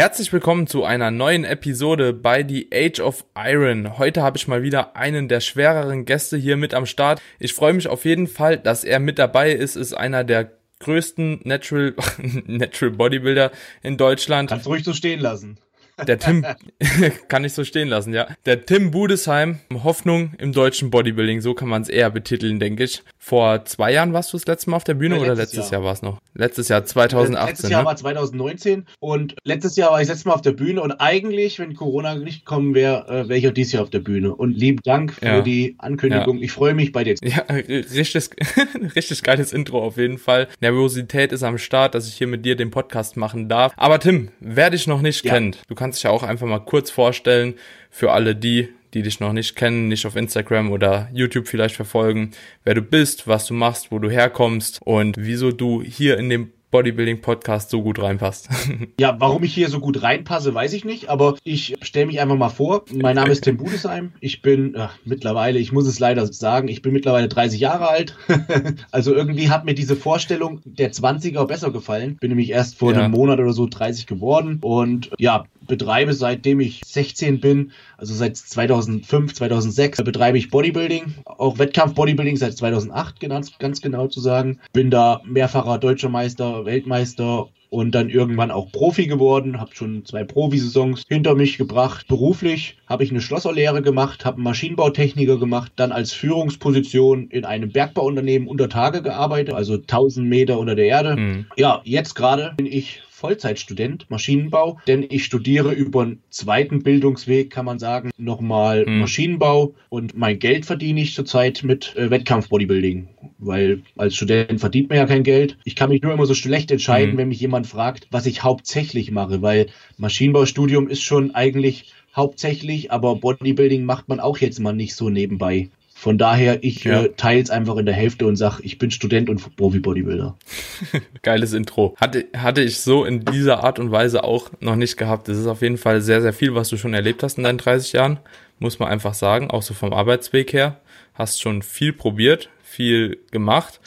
Herzlich willkommen zu einer neuen Episode bei The Age of Iron. Heute habe ich mal wieder einen der schwereren Gäste hier mit am Start. Ich freue mich auf jeden Fall, dass er mit dabei ist. Ist einer der größten Natural, Natural Bodybuilder in Deutschland. Kannst ruhig so stehen lassen. Der Tim, kann ich so stehen lassen, ja. Der Tim Budesheim, Hoffnung im deutschen Bodybuilding, so kann man es eher betiteln, denke ich. Vor zwei Jahren warst du das letzte Mal auf der Bühne ja, oder letztes Jahr, Jahr war es noch? Letztes Jahr, 2018. Letztes Jahr ne? war 2019 und letztes Jahr war ich das letzte Mal auf der Bühne und eigentlich, wenn Corona nicht gekommen wäre, äh, wäre ich auch dieses Jahr auf der Bühne. Und lieben Dank für ja. die Ankündigung. Ja. Ich freue mich bei dir. Ja, richtig, richtig geiles Intro auf jeden Fall. Nervosität ist am Start, dass ich hier mit dir den Podcast machen darf. Aber Tim, wer dich noch nicht kennt, du kannst dich ja auch einfach mal kurz vorstellen für alle die, die dich noch nicht kennen, nicht auf Instagram oder YouTube vielleicht verfolgen, wer du bist, was du machst, wo du herkommst und wieso du hier in dem Bodybuilding-Podcast so gut reinpasst. Ja, warum ich hier so gut reinpasse, weiß ich nicht, aber ich stelle mich einfach mal vor. Mein Name ist Tim Budesheim. Ich bin ach, mittlerweile, ich muss es leider sagen, ich bin mittlerweile 30 Jahre alt. also irgendwie hat mir diese Vorstellung der 20er besser gefallen. Bin nämlich erst vor ja. einem Monat oder so 30 geworden und ja, betreibe seitdem ich 16 bin, also seit 2005, 2006 betreibe ich Bodybuilding, auch Wettkampf Bodybuilding seit 2008 ganz, ganz genau zu sagen. Bin da mehrfacher deutscher Meister, Weltmeister und dann irgendwann auch Profi geworden, habe schon zwei Profisaisons hinter mich gebracht. Beruflich habe ich eine Schlosserlehre gemacht, habe einen Maschinenbautechniker gemacht, dann als Führungsposition in einem Bergbauunternehmen unter Tage gearbeitet, also 1000 Meter unter der Erde. Mhm. Ja, jetzt gerade bin ich Vollzeitstudent Maschinenbau, denn ich studiere über einen zweiten Bildungsweg, kann man sagen, nochmal hm. Maschinenbau und mein Geld verdiene ich zurzeit mit äh, Wettkampf-Bodybuilding, weil als Student verdient man ja kein Geld. Ich kann mich nur immer so schlecht entscheiden, hm. wenn mich jemand fragt, was ich hauptsächlich mache, weil Maschinenbaustudium ist schon eigentlich hauptsächlich, aber Bodybuilding macht man auch jetzt mal nicht so nebenbei. Von daher, ich ja. äh, teile es einfach in der Hälfte und sage, ich bin Student und Profi-Bodybuilder. Geiles Intro. Hatte, hatte ich so in dieser Art und Weise auch noch nicht gehabt. Das ist auf jeden Fall sehr, sehr viel, was du schon erlebt hast in deinen 30 Jahren. Muss man einfach sagen. Auch so vom Arbeitsweg her. Hast schon viel probiert, viel gemacht.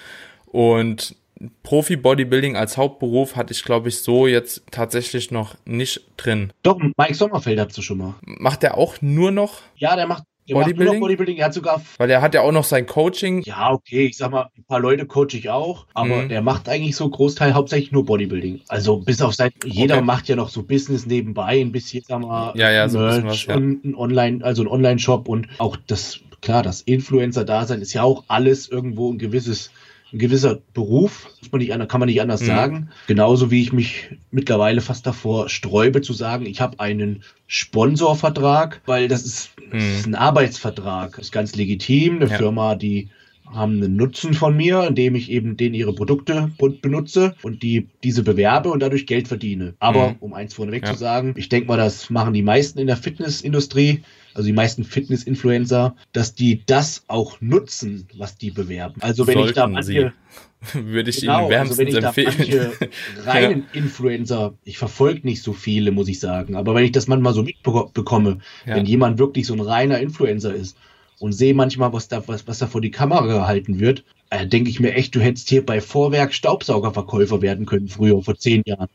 Und Profi-Bodybuilding als Hauptberuf hatte ich, glaube ich, so jetzt tatsächlich noch nicht drin. Doch, Mike Sommerfeld hast du schon mal. Macht der auch nur noch? Ja, der macht der Bodybuilding? Bodybuilding, er hat sogar. Weil er hat ja auch noch sein Coaching. Ja, okay, ich sag mal, ein paar Leute coache ich auch, aber mhm. er macht eigentlich so Großteil hauptsächlich nur Bodybuilding. Also bis auf sein, jeder okay. macht ja noch so Business nebenbei, ein bisschen, sag mal, ja, ja, so Merch ein was, ja. und ein Online, also ein Online-Shop und auch das, klar, das Influencer-Dasein ist ja auch alles irgendwo ein gewisses ein gewisser Beruf, muss man nicht, kann man nicht anders mhm. sagen. Genauso wie ich mich mittlerweile fast davor sträube zu sagen, ich habe einen Sponsorvertrag, weil das ist, das ist mhm. ein Arbeitsvertrag. Das ist ganz legitim. Eine ja. Firma, die haben einen Nutzen von mir, indem ich eben denen ihre Produkte benutze und die diese bewerbe und dadurch Geld verdiene. Aber mhm. um eins vorneweg ja. zu sagen, ich denke mal, das machen die meisten in der Fitnessindustrie also die meisten Fitness-Influencer, dass die das auch nutzen, was die bewerben. Also wenn Sollten ich da manche, würde ich genau, Ihnen wärmstens also wenn ich empfehlen. Da manche reinen ja. Influencer, ich verfolge nicht so viele, muss ich sagen, aber wenn ich das manchmal so mitbekomme, ja. wenn jemand wirklich so ein reiner Influencer ist und sehe manchmal, was da, was, was da vor die Kamera gehalten wird, äh, denke ich mir echt, du hättest hier bei Vorwerk Staubsaugerverkäufer werden können, früher, vor zehn Jahren.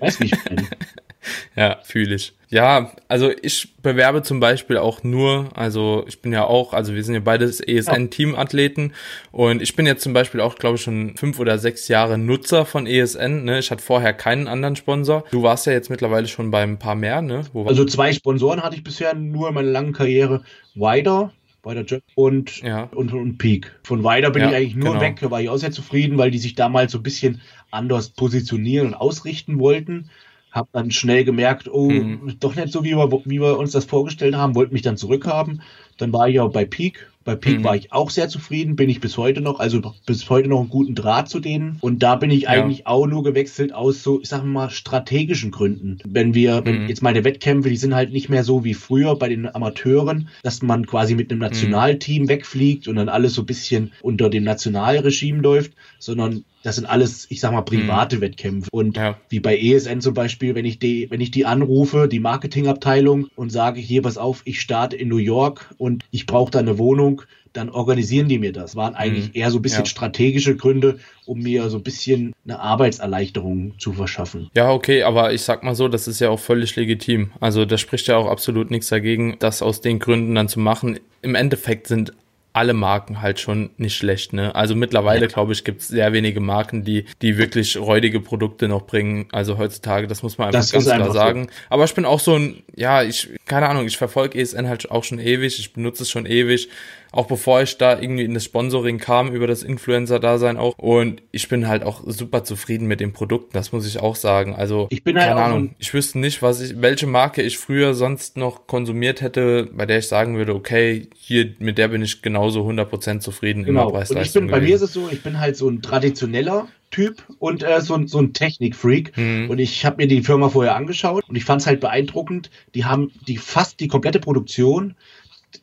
Weiß nicht. ja, fühle ich. Ja, also ich bewerbe zum Beispiel auch nur, also ich bin ja auch, also wir sind ja beides ESN-Teamathleten und ich bin jetzt zum Beispiel auch, glaube ich, schon fünf oder sechs Jahre Nutzer von ESN. Ne? Ich hatte vorher keinen anderen Sponsor. Du warst ja jetzt mittlerweile schon bei ein paar mehr, ne? also zwei Sponsoren hatte ich bisher nur in meiner langen Karriere. Wider, bei der Jet und, ja. und, und Peak. Von Weider bin ja, ich eigentlich nur genau. weg, da war ich auch sehr zufrieden, weil die sich damals so ein bisschen anders positionieren und ausrichten wollten habe dann schnell gemerkt, oh, mhm. doch nicht so, wie wir, wie wir uns das vorgestellt haben, wollte mich dann zurückhaben. Dann war ich auch bei Peak. Bei Peak mhm. war ich auch sehr zufrieden, bin ich bis heute noch, also bis heute noch einen guten Draht zu denen. Und da bin ich ja. eigentlich auch nur gewechselt aus so, ich sag mal, strategischen Gründen. Wenn wir, mhm. wenn jetzt meine Wettkämpfe, die sind halt nicht mehr so wie früher bei den Amateuren, dass man quasi mit einem mhm. Nationalteam wegfliegt und dann alles so ein bisschen unter dem Nationalregime läuft, sondern das sind alles, ich sag mal, private mhm. Wettkämpfe. Und ja. wie bei ESN zum Beispiel, wenn ich die, wenn ich die anrufe, die Marketingabteilung und sage hier, pass auf, ich starte in New York und ich brauche da eine Wohnung, dann organisieren die mir das. Waren eigentlich mhm. eher so ein bisschen ja. strategische Gründe, um mir so ein bisschen eine Arbeitserleichterung zu verschaffen. Ja, okay, aber ich sag mal so, das ist ja auch völlig legitim. Also da spricht ja auch absolut nichts dagegen, das aus den Gründen dann zu machen. Im Endeffekt sind alle Marken halt schon nicht schlecht. Ne? Also mittlerweile, glaube ich, gibt es sehr wenige Marken, die, die wirklich räudige Produkte noch bringen. Also heutzutage, das muss man einfach das ganz klar sagen. So. Aber ich bin auch so ein, ja, ich, keine Ahnung, ich verfolge ESN halt auch schon ewig, ich benutze es schon ewig auch bevor ich da irgendwie in das Sponsoring kam, über das Influencer-Dasein auch. Und ich bin halt auch super zufrieden mit den Produkten, das muss ich auch sagen. Also, ich bin halt keine Ahnung, ich wüsste nicht, was ich, welche Marke ich früher sonst noch konsumiert hätte, bei der ich sagen würde, okay, hier, mit der bin ich genauso 100% zufrieden genau. immer preis und Bei mir ist es so, ich bin halt so ein traditioneller Typ und äh, so, so ein Technikfreak. Mhm. Und ich habe mir die Firma vorher angeschaut und ich fand es halt beeindruckend. Die haben die fast die komplette Produktion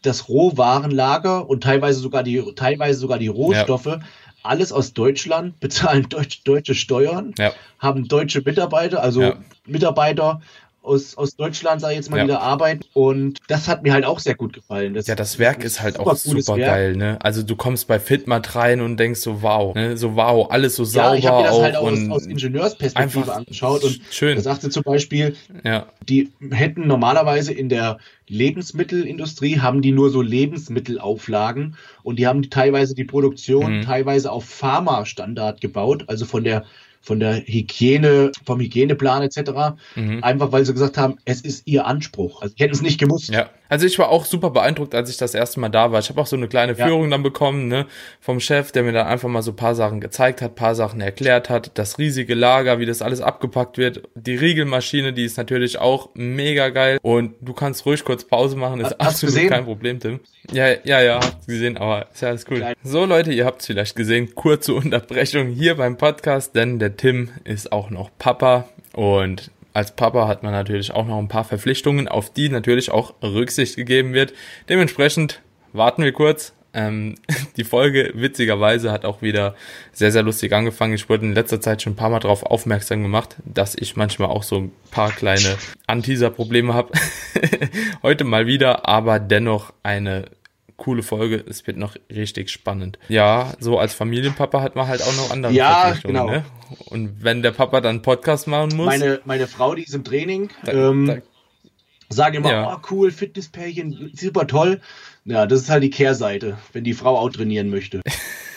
das Rohwarenlager und teilweise sogar die, teilweise sogar die Rohstoffe, ja. alles aus Deutschland, bezahlen deutsch, deutsche Steuern, ja. haben deutsche Mitarbeiter, also. Mitarbeiter aus, aus Deutschland, sag ich jetzt mal, ja. wieder arbeiten. Und das hat mir halt auch sehr gut gefallen. Das ja, das Werk ist halt auch super geil, ne? Also du kommst bei Fitmat rein und denkst so, wow, ne? So wow, alles so sauber. Ja, ich habe mir das halt auch aus, aus Ingenieursperspektive angeschaut und schön. da sagte zum Beispiel, ja. die hätten normalerweise in der Lebensmittelindustrie haben die nur so Lebensmittelauflagen und die haben teilweise die Produktion mhm. teilweise auf Pharma-Standard gebaut, also von der von der Hygiene, vom Hygieneplan etc. Mhm. Einfach weil sie gesagt haben, es ist ihr Anspruch. Also ich hätte es nicht gemusst. Ja. Also ich war auch super beeindruckt, als ich das erste Mal da war. Ich habe auch so eine kleine Führung ja. dann bekommen, ne, vom Chef, der mir dann einfach mal so paar Sachen gezeigt hat, paar Sachen erklärt hat, das riesige Lager, wie das alles abgepackt wird, die Riegelmaschine, die ist natürlich auch mega geil und du kannst ruhig kurz Pause machen, ist Hast absolut gesehen? kein Problem, Tim. Ja, ja, ja, hab's gesehen, aber ist ja alles cool. So Leute, ihr habt's vielleicht gesehen, kurze Unterbrechung hier beim Podcast, denn der Tim ist auch noch Papa und als Papa hat man natürlich auch noch ein paar Verpflichtungen, auf die natürlich auch Rücksicht gegeben wird. Dementsprechend warten wir kurz. Ähm, die Folge witzigerweise hat auch wieder sehr, sehr lustig angefangen. Ich wurde in letzter Zeit schon ein paar Mal darauf aufmerksam gemacht, dass ich manchmal auch so ein paar kleine Anteaser-Probleme habe. Heute mal wieder, aber dennoch eine coole Folge. Es wird noch richtig spannend. Ja, so als Familienpapa hat man halt auch noch andere ja, genau. Ne? Und wenn der Papa dann Podcast machen muss. Meine, meine Frau, die ist im Training, da, ähm, da, sagen immer, ja. oh cool, Fitnesspärchen, super toll. Ja, das ist halt die Kehrseite, wenn die Frau auch trainieren möchte.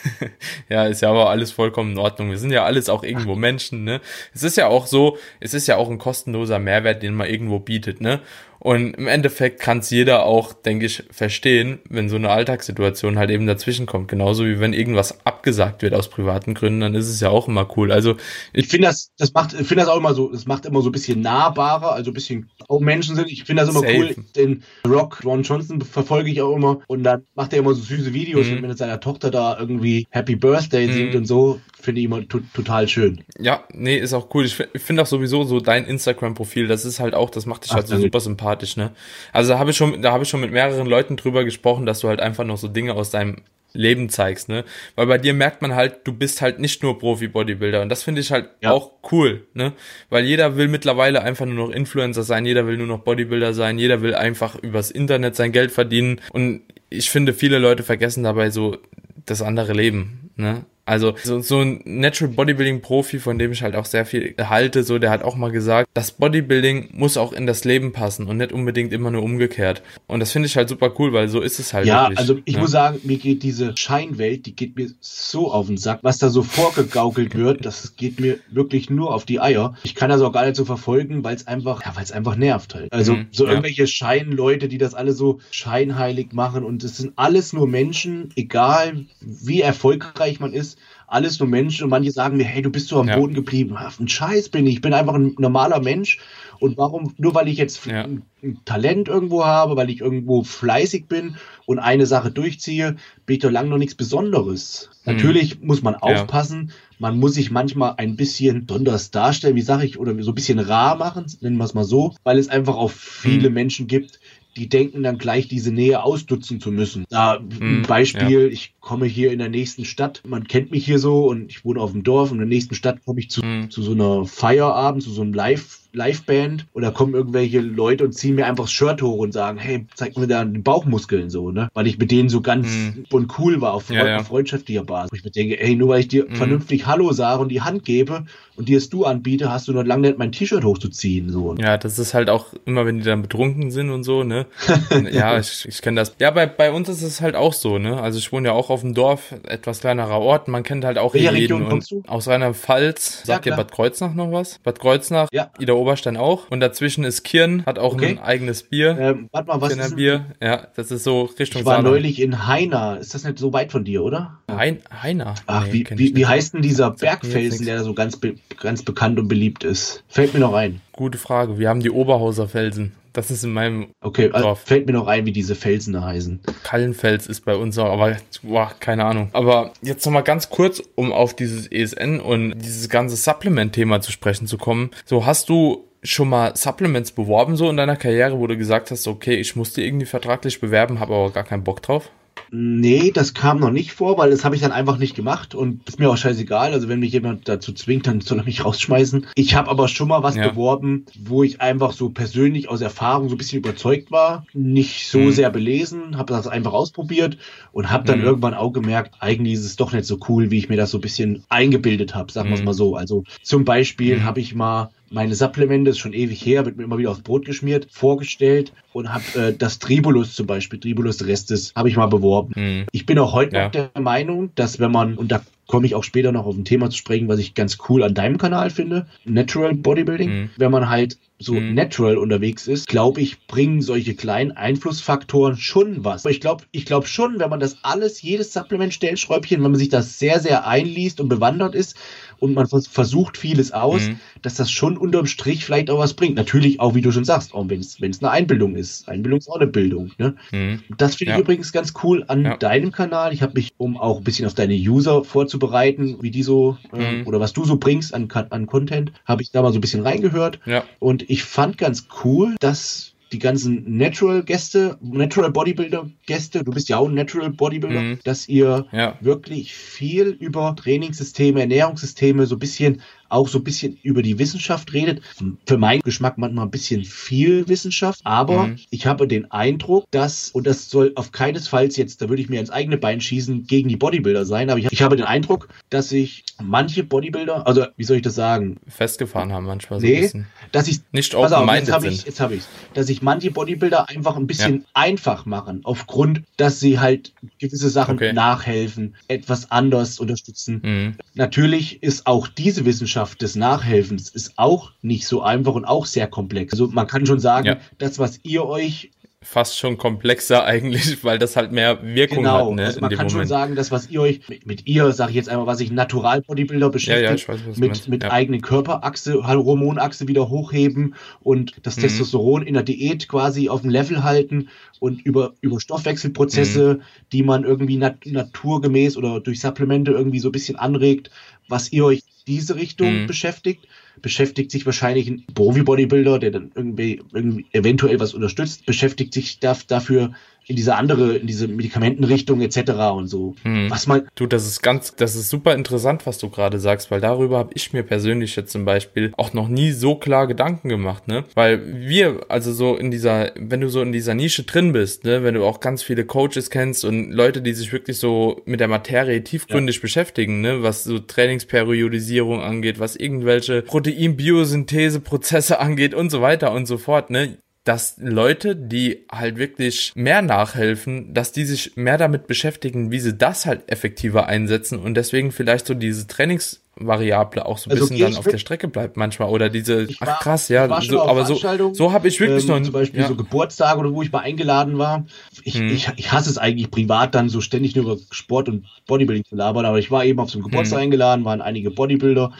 ja, ist ja aber alles vollkommen in Ordnung. Wir sind ja alles auch irgendwo Menschen, ne? Es ist ja auch so, es ist ja auch ein kostenloser Mehrwert, den man irgendwo bietet, ne? Und im Endeffekt kann es jeder auch, denke ich, verstehen, wenn so eine Alltagssituation halt eben dazwischen kommt. Genauso wie wenn irgendwas abgesagt wird aus privaten Gründen, dann ist es ja auch immer cool. Also ich, ich finde das, das macht, ich finde das auch immer so, das macht immer so ein bisschen nahbarer, also ein bisschen auch Menschen sind. Ich finde das immer Safe. cool. Den Rock, Ron Johnson verfolge ich auch immer und dann macht er immer so süße Videos, mhm. wenn mit seiner Tochter da irgendwie Happy Birthday mhm. singt und so finde ich immer total schön. Ja, nee, ist auch cool. Ich finde auch sowieso so dein Instagram-Profil, das ist halt auch, das macht dich Ach, halt so super sympathisch, ne? Also da habe ich schon, da habe ich schon mit mehreren Leuten drüber gesprochen, dass du halt einfach noch so Dinge aus deinem Leben zeigst, ne? Weil bei dir merkt man halt, du bist halt nicht nur Profi-Bodybuilder und das finde ich halt ja. auch cool, ne? Weil jeder will mittlerweile einfach nur noch Influencer sein, jeder will nur noch Bodybuilder sein, jeder will einfach übers Internet sein Geld verdienen und ich finde, viele Leute vergessen dabei so das andere Leben, ne? Also so, so ein Natural Bodybuilding Profi, von dem ich halt auch sehr viel halte, so der hat auch mal gesagt, das Bodybuilding muss auch in das Leben passen und nicht unbedingt immer nur umgekehrt. Und das finde ich halt super cool, weil so ist es halt. Ja, wirklich, also ich ne? muss sagen, mir geht diese Scheinwelt, die geht mir so auf den Sack, was da so vorgegaukelt wird, das geht mir wirklich nur auf die Eier. Ich kann das auch gar nicht so verfolgen, weil es einfach, ja, weil es einfach nervt halt. Also mhm, so ja. irgendwelche Scheinleute, die das alle so scheinheilig machen und es sind alles nur Menschen, egal wie erfolgreich man ist alles nur Menschen und manche sagen mir, hey, du bist so am ja. Boden geblieben. Ein Scheiß bin ich. Ich bin einfach ein normaler Mensch. Und warum, nur weil ich jetzt ja. ein, Talent irgendwo habe, weil ich irgendwo fleißig bin und eine Sache durchziehe, bin ich doch lange noch nichts Besonderes. Mhm. Natürlich muss man aufpassen. Ja. Man muss sich manchmal ein bisschen besonders darstellen, wie sage ich, oder so ein bisschen rar machen, nennen wir es mal so, weil es einfach auch viele mhm. Menschen gibt, die denken dann gleich diese Nähe ausdutzen zu müssen. Da hm, ein Beispiel, ja. ich komme hier in der nächsten Stadt, man kennt mich hier so und ich wohne auf dem Dorf und in der nächsten Stadt komme ich zu, hm. zu so einer Feierabend, zu so einem Live- Liveband oder kommen irgendwelche Leute und ziehen mir einfach das Shirt hoch und sagen, hey, zeig mir da die Bauchmuskeln so, ne? Weil ich mit denen so ganz mhm. und cool war auf, ja, ja. freundschaftlicher Basis. Ich mir denke, ey, nur weil ich dir mhm. vernünftig Hallo sage und die Hand gebe und dir es du anbiete, hast du noch lange nicht mein T-Shirt hochzuziehen, so. Ja, das ist halt auch immer, wenn die dann betrunken sind und so, ne? ja, ich, ich kenne das. Ja, bei, bei uns ist es halt auch so, ne? Also ich wohne ja auch auf dem Dorf, etwas kleinerer Ort, man kennt halt auch Welche jeden und aus Rheinland-Pfalz, sagt ja, ihr Bad Kreuznach noch was? Bad Kreuznach, ja. Ida Oberstein auch. Und dazwischen ist Kirn, hat auch okay. ein eigenes Bier. Ähm, warte mal, was Kirner ist Bier? Ja, das ist so Richtung Ich war Saarland. neulich in Heiner. Ist das nicht so weit von dir, oder? Hein, Heiner? Ach, nee, wie, wie, wie heißt denn dieser Bergfelsen, der so ganz, be ganz bekannt und beliebt ist? Fällt mir noch ein. Gute Frage. Wir haben die Oberhauser Felsen. Das ist in meinem Okay, also Dorf. fällt mir noch ein, wie diese Felsen da heißen. Kallenfels ist bei uns auch, aber boah, keine Ahnung. Aber jetzt nochmal ganz kurz, um auf dieses ESN und dieses ganze Supplement-Thema zu sprechen zu kommen. So, hast du schon mal Supplements beworben so in deiner Karriere, wo du gesagt hast, okay, ich musste irgendwie vertraglich bewerben, habe aber gar keinen Bock drauf? Nee, das kam noch nicht vor, weil das habe ich dann einfach nicht gemacht und ist mir auch scheißegal. Also wenn mich jemand dazu zwingt, dann soll er mich rausschmeißen. Ich habe aber schon mal was ja. beworben, wo ich einfach so persönlich aus Erfahrung so ein bisschen überzeugt war, nicht so mhm. sehr belesen, habe das einfach ausprobiert und habe dann mhm. irgendwann auch gemerkt, eigentlich ist es doch nicht so cool, wie ich mir das so ein bisschen eingebildet habe, sagen wir es mhm. mal so. Also zum Beispiel mhm. habe ich mal meine Supplemente, ist schon ewig her, wird mir immer wieder aufs Brot geschmiert, vorgestellt und habe äh, das Tribulus zum Beispiel, Tribulus Restes, habe ich mal beworben. Mhm. Ich bin auch heute ja. noch der Meinung, dass wenn man, und da komme ich auch später noch auf ein Thema zu sprechen, was ich ganz cool an deinem Kanal finde, Natural Bodybuilding, mhm. wenn man halt so mhm. natural unterwegs ist, glaube ich, bringen solche kleinen Einflussfaktoren schon was. Aber ich glaube, ich glaube schon, wenn man das alles, jedes Supplement, Stellschräubchen, wenn man sich das sehr, sehr einliest und bewandert ist, und man versucht vieles aus, mhm. dass das schon unterm Strich vielleicht auch was bringt. Natürlich auch, wie du schon sagst, auch wenn es eine Einbildung ist. Einbildung ist auch eine Bildung. Ne? Mhm. Das finde ich ja. übrigens ganz cool an ja. deinem Kanal. Ich habe mich, um auch ein bisschen auf deine User vorzubereiten, wie die so äh, mhm. oder was du so bringst an, an Content, habe ich da mal so ein bisschen reingehört. Ja. Und ich fand ganz cool, dass die ganzen Natural-Gäste, Natural Bodybuilder-Gäste, du bist ja auch ein Natural Bodybuilder, mhm. dass ihr ja. wirklich viel über Trainingssysteme, Ernährungssysteme so ein bisschen auch so ein bisschen über die Wissenschaft redet. Für meinen Geschmack manchmal ein bisschen viel Wissenschaft, aber mhm. ich habe den Eindruck, dass, und das soll auf keinesfalls jetzt, da würde ich mir ins eigene Bein schießen, gegen die Bodybuilder sein, aber ich, ich habe den Eindruck, dass sich manche Bodybuilder, also wie soll ich das sagen? Festgefahren haben manchmal so nee, ein bisschen. Dass ich, nicht open-minded sind. Ich, jetzt habe ich dass sich manche Bodybuilder einfach ein bisschen ja. einfach machen, aufgrund, dass sie halt gewisse Sachen okay. nachhelfen, etwas anders unterstützen. Mhm. Natürlich ist auch diese Wissenschaft Wissenschaft des Nachhelfens ist auch nicht so einfach und auch sehr komplex. Also man kann schon sagen, ja. das, was ihr euch fast schon komplexer eigentlich, weil das halt mehr Wirkung genau. hat. Ne, also man kann Moment. schon sagen, das, was ihr euch mit, mit ihr, sage ich jetzt einmal, was sich Natural Bodybuilder beschäftigt, ja, ja, weiß, mit, mit ja. eigenen Körperachse, Hormonachse wieder hochheben und das mhm. Testosteron in der Diät quasi auf dem Level halten und über, über Stoffwechselprozesse, mhm. die man irgendwie nat naturgemäß oder durch Supplemente irgendwie so ein bisschen anregt, was ihr euch diese Richtung mhm. beschäftigt, beschäftigt sich wahrscheinlich ein Profi-Bodybuilder, der dann irgendwie, irgendwie eventuell was unterstützt, beschäftigt sich dafür in diese andere, in diese Medikamentenrichtung etc. und so. Hm. Was man. Du, das ist ganz, das ist super interessant, was du gerade sagst, weil darüber habe ich mir persönlich jetzt zum Beispiel auch noch nie so klar Gedanken gemacht, ne? Weil wir, also so in dieser, wenn du so in dieser Nische drin bist, ne, wenn du auch ganz viele Coaches kennst und Leute, die sich wirklich so mit der Materie tiefgründig ja. beschäftigen, ne, was so Trainingsperiodisierung angeht, was irgendwelche Protein-Biosynthese-Prozesse angeht und so weiter und so fort, ne? Dass Leute, die halt wirklich mehr nachhelfen, dass die sich mehr damit beschäftigen, wie sie das halt effektiver einsetzen und deswegen vielleicht so diese Trainingsvariable auch so ein also bisschen dann auf der Strecke bleibt manchmal oder diese war, ach krass ja so, aber so so habe ich wirklich ähm, noch zum Beispiel ja. so Geburtstage oder wo ich mal eingeladen war ich, hm. ich, ich hasse es eigentlich privat dann so ständig nur über Sport und Bodybuilding zu labern aber ich war eben auf so einem Geburtstag hm. eingeladen waren einige Bodybuilder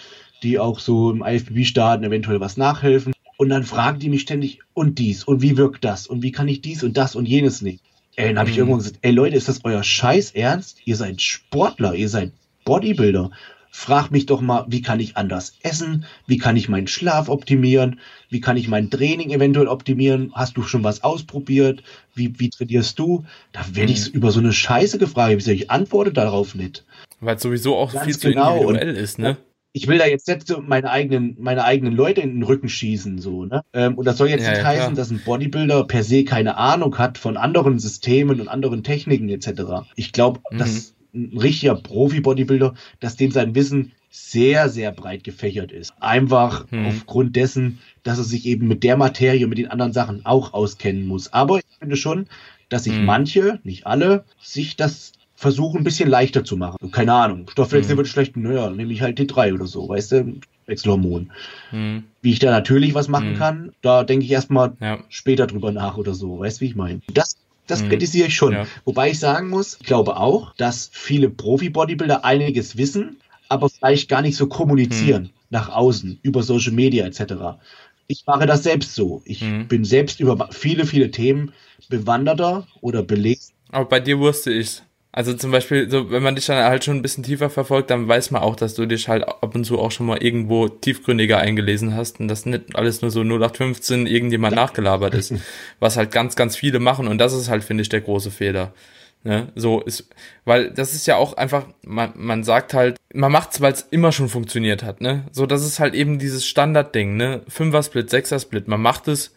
die auch so im IFBB starten eventuell was nachhelfen und dann fragen die mich ständig, und dies, und wie wirkt das, und wie kann ich dies und das und jenes nehmen. Ey, dann habe ich mhm. irgendwann gesagt, ey Leute, ist das euer Scheiß Ernst? Ihr seid Sportler, ihr seid Bodybuilder. frag mich doch mal, wie kann ich anders essen? Wie kann ich meinen Schlaf optimieren? Wie kann ich mein Training eventuell optimieren? Hast du schon was ausprobiert? Wie, wie trainierst du? Da werde ich mhm. über so eine Scheiße gefragt. Ich antworte darauf nicht. Weil es sowieso auch Ganz viel genau. zu individuell ist, ne? Ich will da jetzt nicht so meine eigenen, meine eigenen Leute in den Rücken schießen, so, ne? Ähm, und das soll jetzt ja, nicht ja, heißen, klar. dass ein Bodybuilder per se keine Ahnung hat von anderen Systemen und anderen Techniken etc. Ich glaube, mhm. dass ein richtiger Profi-Bodybuilder, dass dem sein Wissen sehr, sehr breit gefächert ist. Einfach mhm. aufgrund dessen, dass er sich eben mit der Materie mit den anderen Sachen auch auskennen muss. Aber ich finde schon, dass sich mhm. manche, nicht alle, sich das versuchen, ein bisschen leichter zu machen. Keine Ahnung, Stoffwechsel mhm. wird schlecht, naja, nehme ich halt T3 oder so, weißt du, Wechselhormon. Mhm. Wie ich da natürlich was machen mhm. kann, da denke ich erstmal ja. später drüber nach oder so, weißt du, wie ich meine. Das das mhm. kritisiere ich schon. Ja. Wobei ich sagen muss, ich glaube auch, dass viele Profi-Bodybuilder einiges wissen, aber vielleicht gar nicht so kommunizieren mhm. nach außen, über Social Media etc. Ich mache das selbst so. Ich mhm. bin selbst über viele, viele Themen bewanderter oder belegt. Aber bei dir wusste ich's. Also zum Beispiel, so, wenn man dich dann halt schon ein bisschen tiefer verfolgt, dann weiß man auch, dass du dich halt ab und zu auch schon mal irgendwo tiefgründiger eingelesen hast und dass nicht alles nur so 0815 irgendjemand nachgelabert ist, was halt ganz, ganz viele machen und das ist halt, finde ich, der große Fehler. Ne? So ist, weil das ist ja auch einfach, man, man sagt halt, man macht's, weil es immer schon funktioniert hat, ne? So, das ist halt eben dieses Standardding, ne? Fünfer-Split, Sechser-Split, man macht es,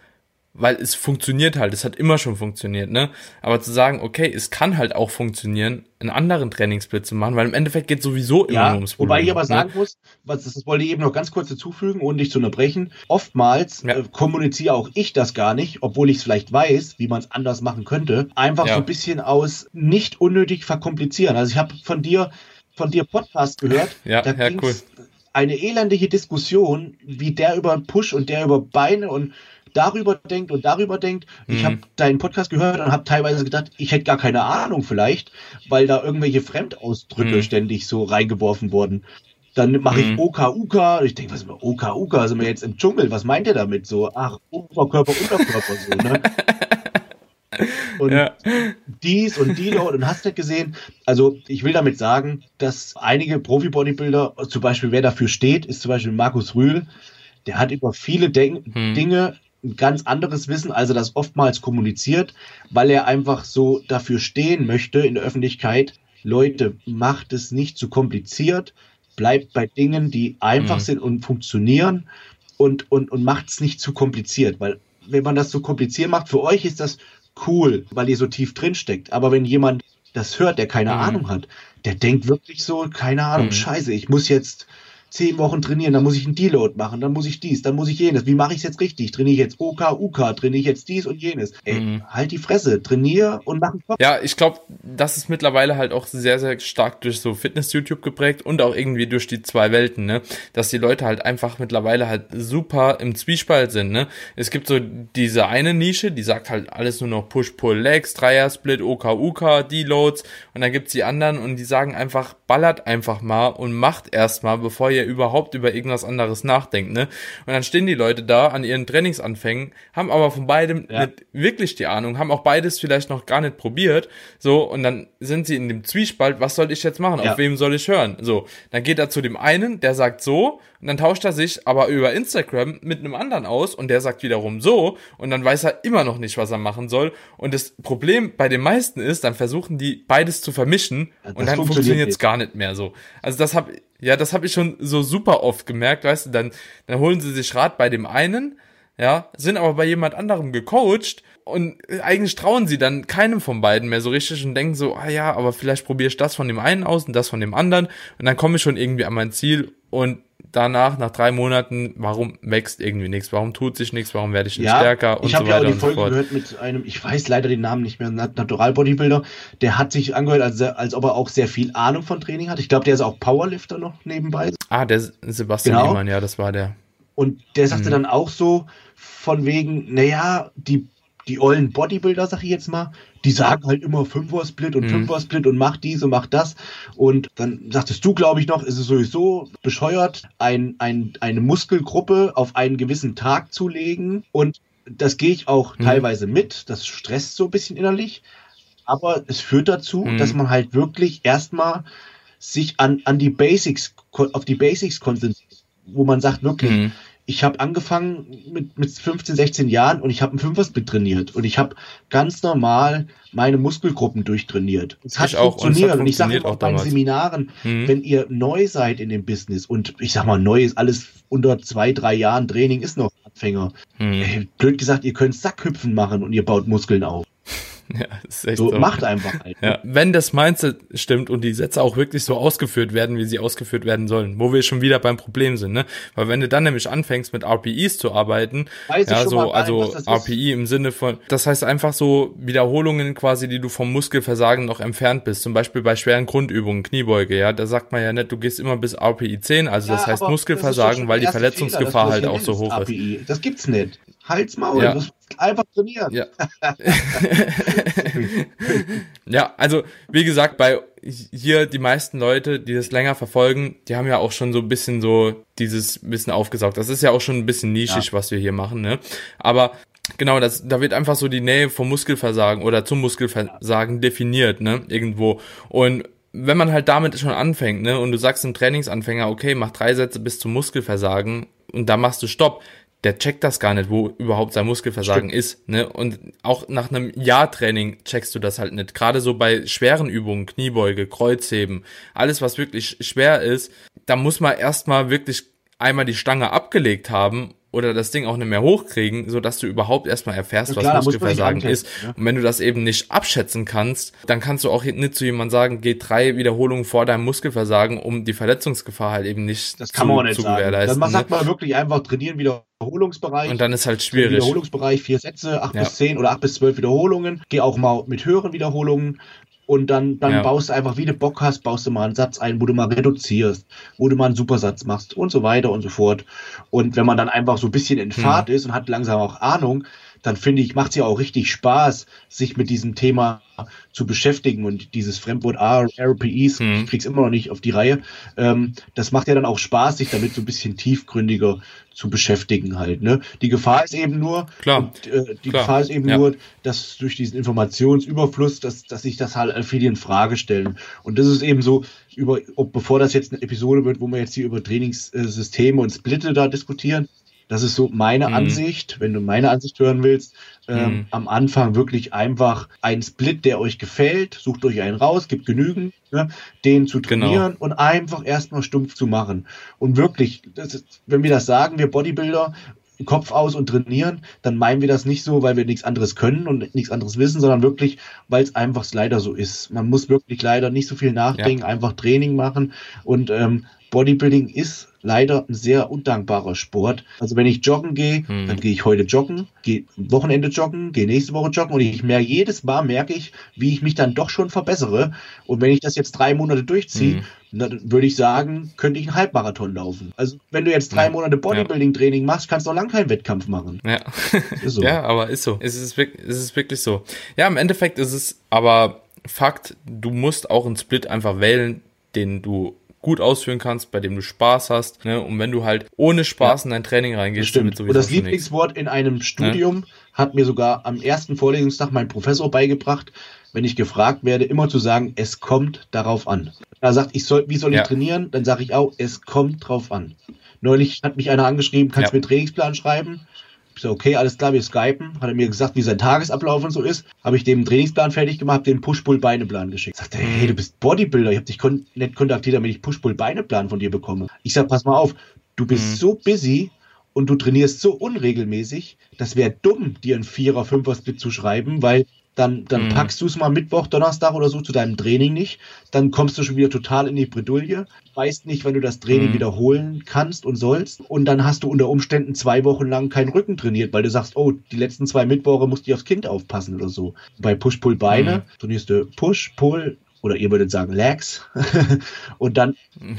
weil es funktioniert halt, es hat immer schon funktioniert, ne? Aber zu sagen, okay, es kann halt auch funktionieren, einen anderen Trainingssplit zu machen, weil im Endeffekt geht sowieso immer ja, ums Volumen. Wobei ich aber ne? sagen muss, was, das wollte ich eben noch ganz kurz dazufügen, ohne dich zu unterbrechen. Oftmals ja. äh, kommuniziere auch ich das gar nicht, obwohl ich es vielleicht weiß, wie man es anders machen könnte. Einfach ja. so ein bisschen aus nicht unnötig verkomplizieren. Also ich habe von dir, von dir Podcast gehört. ja, da ja, cool. Eine elendige Diskussion, wie der über Push und der über Beine und darüber denkt und darüber denkt. Mhm. Ich habe deinen Podcast gehört und habe teilweise gedacht, ich hätte gar keine Ahnung vielleicht, weil da irgendwelche Fremdausdrücke mhm. ständig so reingeworfen wurden. Dann mache ich mhm. OKUK. Ich denke, was ist OKUK? Sind wir jetzt im Dschungel? Was meint ihr damit? So, ach, Oberkörper, Unterkörper, so, ne? und ja. dies und die dort und hast nicht gesehen. Also ich will damit sagen, dass einige Profi-Bodybuilder, zum Beispiel wer dafür steht, ist zum Beispiel Markus Rühl, der hat über viele De hm. Dinge ein ganz anderes Wissen, als er das oftmals kommuniziert, weil er einfach so dafür stehen möchte in der Öffentlichkeit. Leute, macht es nicht zu kompliziert, bleibt bei Dingen, die einfach mhm. sind und funktionieren und, und, und macht es nicht zu kompliziert, weil wenn man das so kompliziert macht, für euch ist das cool, weil ihr so tief drin steckt. Aber wenn jemand das hört, der keine mhm. Ahnung hat, der denkt wirklich so, keine Ahnung, mhm. scheiße, ich muss jetzt zehn Wochen trainieren, dann muss ich einen Deload machen, dann muss ich dies, dann muss ich jenes. Wie mache ich es jetzt richtig? Trainiere ich jetzt OK, UK, trainiere ich jetzt dies und jenes? Ey, mhm. halt die Fresse, trainiere und mach einen Kopf. Ja, ich glaube, das ist mittlerweile halt auch sehr, sehr stark durch so Fitness-YouTube geprägt und auch irgendwie durch die zwei Welten, ne? Dass die Leute halt einfach mittlerweile halt super im Zwiespalt sind, ne? Es gibt so diese eine Nische, die sagt halt alles nur noch Push, Pull, Legs, Dreier-Split, OK, UK, Deloads und dann gibt's die anderen und die sagen einfach, ballert einfach mal und macht erstmal, bevor ihr überhaupt über irgendwas anderes nachdenkt, ne? Und dann stehen die Leute da an ihren Trainingsanfängen, haben aber von beidem ja. nicht wirklich die Ahnung, haben auch beides vielleicht noch gar nicht probiert, so, und dann sind sie in dem Zwiespalt, was soll ich jetzt machen? Ja. Auf wem soll ich hören? So, dann geht er zu dem einen, der sagt so, und dann tauscht er sich aber über Instagram mit einem anderen aus und der sagt wiederum so und dann weiß er immer noch nicht, was er machen soll. Und das Problem bei den meisten ist, dann versuchen die beides zu vermischen ja, und dann funktioniert es gar nicht mehr so. Also das hab, ja, das habe ich schon so super oft gemerkt, weißt du, dann, dann holen sie sich Rat bei dem einen, ja, sind aber bei jemand anderem gecoacht und eigentlich trauen sie dann keinem von beiden mehr so richtig und denken so, ah ja, aber vielleicht probiere ich das von dem einen aus und das von dem anderen und dann komme ich schon irgendwie an mein Ziel und danach, nach drei Monaten, warum wächst irgendwie nichts? Warum tut sich nichts? Warum werde ich nicht ja, stärker? Und ich habe so ja auch die Folge so gehört mit einem, ich weiß leider den Namen nicht mehr, Natural Bodybuilder, der hat sich angehört, als, als ob er auch sehr viel Ahnung von Training hat. Ich glaube, der ist auch Powerlifter noch nebenbei. Ah, der Sebastian genau. Lehmann, ja, das war der. Und der sagte mhm. dann auch so, von wegen, naja, die die ollen Bodybuilder, sag ich jetzt mal, die sagen halt immer Fünfer-Split und mhm. Fünfer-Split und mach dies und mach das. Und dann sagtest du, glaube ich, noch, ist es sowieso bescheuert, ein, ein, eine Muskelgruppe auf einen gewissen Tag zu legen. Und das gehe ich auch mhm. teilweise mit. Das stresst so ein bisschen innerlich. Aber es führt dazu, mhm. dass man halt wirklich erstmal sich an, an die Basics, auf die Basics konzentriert, wo man sagt wirklich, mhm ich habe angefangen mit, mit 15, 16 Jahren und ich habe einen Fünfersplit trainiert und ich habe ganz normal meine Muskelgruppen durchtrainiert. Es hat ich funktioniert und, und ich sage auch bei Seminaren, mhm. wenn ihr neu seid in dem Business und ich sag mal, neu ist alles unter zwei, drei Jahren Training ist noch Anfänger. Mhm. blöd gesagt, ihr könnt Sackhüpfen machen und ihr baut Muskeln auf. Ja, ist echt so, so. macht einfach halt. Ja. Wenn das Mindset stimmt und die Sätze auch wirklich so ausgeführt werden, wie sie ausgeführt werden sollen, wo wir schon wieder beim Problem sind, ne? Weil wenn du dann nämlich anfängst mit RPEs zu arbeiten, Weiß ja, so, also RPE im Sinne von, das heißt einfach so Wiederholungen quasi, die du vom Muskelversagen noch entfernt bist, zum Beispiel bei schweren Grundübungen, Kniebeuge, ja, da sagt man ja nicht, du gehst immer bis RPE 10, also ja, das heißt Muskelversagen, das weil die Verletzungsgefahr Fehler, halt auch so hoch ist. Das gibt's nicht. Halt's Maul, ja. einfach trainieren. Ja. ja, also wie gesagt, bei hier die meisten Leute, die das länger verfolgen, die haben ja auch schon so ein bisschen so dieses Wissen aufgesaugt. Das ist ja auch schon ein bisschen nischig, ja. was wir hier machen, ne? Aber Genau, das, da wird einfach so die Nähe vom Muskelversagen oder zum Muskelversagen definiert, ne, irgendwo. Und wenn man halt damit schon anfängt, ne, und du sagst einem Trainingsanfänger, okay, mach drei Sätze bis zum Muskelversagen und da machst du Stopp, der checkt das gar nicht, wo überhaupt sein Muskelversagen Stimmt. ist. Ne? Und auch nach einem Jahr Training checkst du das halt nicht. Gerade so bei schweren Übungen, Kniebeuge, Kreuzheben, alles, was wirklich schwer ist, da muss man erstmal wirklich einmal die Stange abgelegt haben oder das Ding auch nicht mehr hochkriegen, so dass du überhaupt erstmal erfährst, ja, klar, was Muskelversagen ist. Ja. Und wenn du das eben nicht abschätzen kannst, dann kannst du auch nicht zu jemandem sagen, geh drei Wiederholungen vor deinem Muskelversagen, um die Verletzungsgefahr halt eben nicht das kann zu, man nicht zu sagen. gewährleisten. Dann sagt ne? man wirklich einfach trainieren Wiederholungsbereich. Und dann ist halt schwierig. Wiederholungsbereich, vier Sätze, acht ja. bis zehn oder acht bis zwölf Wiederholungen. Geh auch mal mit höheren Wiederholungen und dann, dann ja. baust du einfach, wie du Bock hast, baust du mal einen Satz ein, wo du mal reduzierst, wo du mal einen Supersatz machst und so weiter und so fort. Und wenn man dann einfach so ein bisschen in Fahrt hm. ist und hat langsam auch Ahnung, dann finde ich, macht es ja auch richtig Spaß, sich mit diesem Thema zu beschäftigen und dieses Fremdwort RPEs, hm. ich krieg's immer noch nicht auf die Reihe, ähm, das macht ja dann auch Spaß, sich damit so ein bisschen tiefgründiger zu beschäftigen halt. Ne? Die Gefahr ist eben nur, Klar. Und, äh, die Klar. Gefahr ist eben ja. nur, dass durch diesen Informationsüberfluss, dass, dass sich das halt viele in Frage stellen. Und das ist eben so, über, ob, bevor das jetzt eine Episode wird, wo wir jetzt hier über Trainingssysteme und Splitte da diskutieren, das ist so meine mhm. Ansicht, wenn du meine Ansicht hören willst. Ähm, mhm. Am Anfang wirklich einfach ein Split, der euch gefällt, sucht euch einen raus, gibt genügend, ne, den zu genau. trainieren genau. und einfach erstmal stumpf zu machen. Und wirklich, ist, wenn wir das sagen, wir Bodybuilder, Kopf aus und trainieren, dann meinen wir das nicht so, weil wir nichts anderes können und nichts anderes wissen, sondern wirklich, weil es einfach leider so ist. Man muss wirklich leider nicht so viel nachdenken, ja. einfach Training machen und ähm, Bodybuilding ist leider ein sehr undankbarer Sport. Also wenn ich joggen gehe, hm. dann gehe ich heute joggen, gehe Wochenende joggen, gehe nächste Woche joggen und ich merke jedes Mal merke ich, wie ich mich dann doch schon verbessere. Und wenn ich das jetzt drei Monate durchziehe, hm. Dann würde ich sagen, könnte ich einen Halbmarathon laufen. Also wenn du jetzt drei ja. Monate Bodybuilding-Training machst, kannst du noch lange keinen Wettkampf machen. Ja. So. ja, aber ist so. Es ist, es ist wirklich so. Ja, im Endeffekt ist es aber Fakt, du musst auch einen Split einfach wählen, den du gut ausführen kannst, bei dem du Spaß hast. Ne? Und wenn du halt ohne Spaß ja. in dein Training reingehst, stimmt. Und das Lieblingswort in einem Studium ja? hat mir sogar am ersten Vorlesungstag mein Professor beigebracht, wenn ich gefragt werde, immer zu sagen, es kommt darauf an. Er sagt, ich soll, wie soll ich ja. trainieren? Dann sage ich auch, es kommt drauf an. Neulich hat mich einer angeschrieben, kannst du mir einen Trainingsplan schreiben? Ich so, okay, alles klar, wir skypen. Hat er mir gesagt, wie sein Tagesablauf und so ist. Habe ich dem Trainingsplan fertig gemacht, den Push-Pull-Beine-Plan geschickt. Sagt er, hey, du bist Bodybuilder, ich habe dich kon nicht kontaktiert, damit ich Push-Pull-Beine-Plan von dir bekomme. Ich sag, pass mal auf, du bist mhm. so busy und du trainierst so unregelmäßig, das wäre dumm, dir einen Vierer, Fünfer Split zu schreiben, weil dann, dann mhm. packst du es mal Mittwoch, Donnerstag oder so zu deinem Training nicht, dann kommst du schon wieder total in die Bredouille, weißt nicht, wann du das Training mhm. wiederholen kannst und sollst und dann hast du unter Umständen zwei Wochen lang keinen Rücken trainiert, weil du sagst, oh, die letzten zwei Mittwoche musst du aufs Kind aufpassen oder so. Bei Push-Pull-Beine mhm. trainierst du Push, Pull, oder ihr würdet sagen Legs. und dann,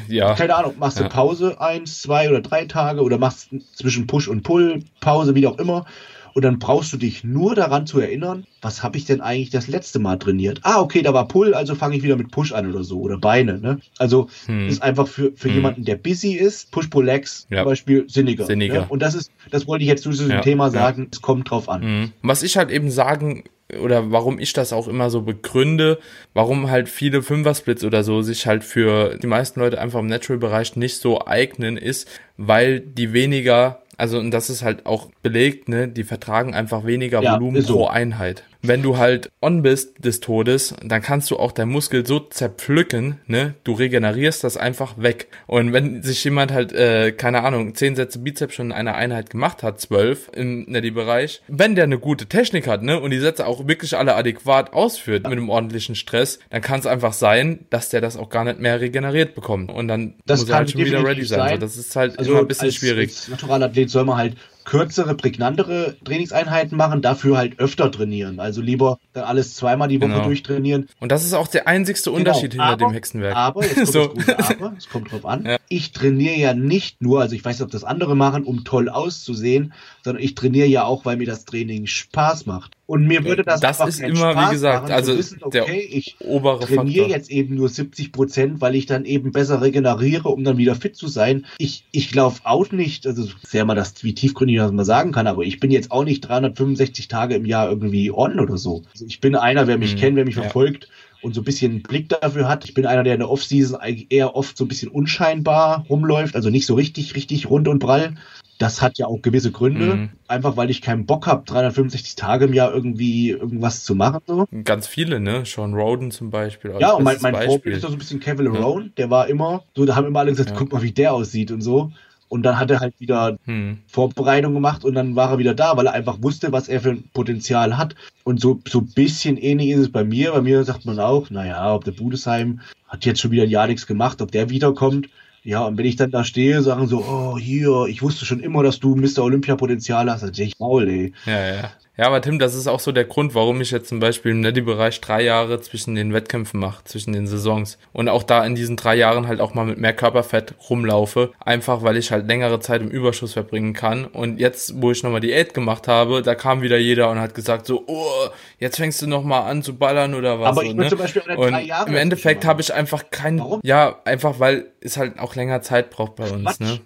ja. keine Ahnung, machst du ja. Pause eins, zwei oder drei Tage oder machst zwischen Push und Pull Pause, wie auch immer. Und dann brauchst du dich nur daran zu erinnern, was habe ich denn eigentlich das letzte Mal trainiert? Ah, okay, da war Pull, also fange ich wieder mit Push an oder so oder Beine. Ne? Also hm. ist einfach für, für hm. jemanden, der busy ist, Push-Pull-Legs ja. zum Beispiel sinniger. sinniger. Ne? Und das ist, das wollte ich jetzt zu diesem ja. Thema sagen, ja. es kommt drauf an. Hm. Was ich halt eben sagen oder warum ich das auch immer so begründe, warum halt viele Fünfer-Splits oder so sich halt für die meisten Leute einfach im Natural-Bereich nicht so eignen, ist, weil die weniger also, und das ist halt auch belegt, ne, die vertragen einfach weniger ja, Volumen so. pro Einheit wenn du halt on bist des Todes, dann kannst du auch dein Muskel so zerpflücken, ne? Du regenerierst das einfach weg. Und wenn sich jemand halt, äh, keine Ahnung, zehn Sätze Bizeps schon in einer Einheit gemacht hat, zwölf im Netty-Bereich, wenn der eine gute Technik hat, ne? Und die Sätze auch wirklich alle adäquat ausführt mit einem ordentlichen Stress, dann kann es einfach sein, dass der das auch gar nicht mehr regeneriert bekommt. Und dann das muss er halt schon wieder ready sein. sein. So, das ist halt also immer ein bisschen als, schwierig. Als Naturalathlet soll man halt kürzere, prägnantere Trainingseinheiten machen, dafür halt öfter trainieren. Also lieber dann alles zweimal die Woche genau. durchtrainieren. Und das ist auch der einzigste genau. Unterschied genau. hinter aber, dem Hexenwerk. Aber, jetzt kommt so. das aber, es kommt drauf an. Ja. Ich trainiere ja nicht nur, also ich weiß nicht, ob das andere machen, um toll auszusehen, sondern ich trainiere ja auch, weil mir das Training Spaß macht. Und mir würde das, das ist immer, Spaß wie gesagt, also wissen, okay, der ich obere trainiere Faktor. jetzt eben nur 70 Prozent, weil ich dann eben besser regeneriere, um dann wieder fit zu sein. Ich, ich laufe auch nicht, also sehr mal das, wie tiefgründig das man sagen kann, aber ich bin jetzt auch nicht 365 Tage im Jahr irgendwie on oder so. Also ich bin einer, wer mich mhm. kennt, wer mich ja. verfolgt und so ein bisschen Blick dafür hat. Ich bin einer, der in der Offseason eher oft so ein bisschen unscheinbar rumläuft, also nicht so richtig, richtig rund und prall. Das hat ja auch gewisse Gründe. Mhm. Einfach weil ich keinen Bock habe, 365 Tage im Jahr irgendwie irgendwas zu machen. So. Ganz viele, ne? Sean Roden zum Beispiel. Ja, und mein, mein Vorbild ist doch so ein bisschen Kevin ja. Rowan. Der war immer, so, da haben immer alle gesagt, ja. guck mal, wie der aussieht und so. Und dann hat er halt wieder hm. Vorbereitung gemacht und dann war er wieder da, weil er einfach wusste, was er für ein Potenzial hat. Und so, so ein bisschen ähnlich ist es bei mir. Bei mir sagt man auch, naja, ob der Budesheim hat jetzt schon wieder ein Jahr nichts gemacht, ob der wiederkommt. Ja, und wenn ich dann da stehe, sagen so, oh, hier, ich wusste schon immer, dass du Mr. Olympia-Potenzial hast, dann denke ich, Maul, ey. Ja, ja. Ja, aber Tim, das ist auch so der Grund, warum ich jetzt zum Beispiel im Netty-Bereich drei Jahre zwischen den Wettkämpfen mache, zwischen den Saisons. Und auch da in diesen drei Jahren halt auch mal mit mehr Körperfett rumlaufe. Einfach, weil ich halt längere Zeit im Überschuss verbringen kann. Und jetzt, wo ich nochmal Diät gemacht habe, da kam wieder jeder und hat gesagt so, oh, jetzt fängst du nochmal an zu ballern oder was. Aber ich so, bin ne? zum Beispiel auch drei Jahre. Im Endeffekt habe ich einfach keinen, ja, einfach weil es halt auch länger Zeit braucht bei uns, Quatsch. ne?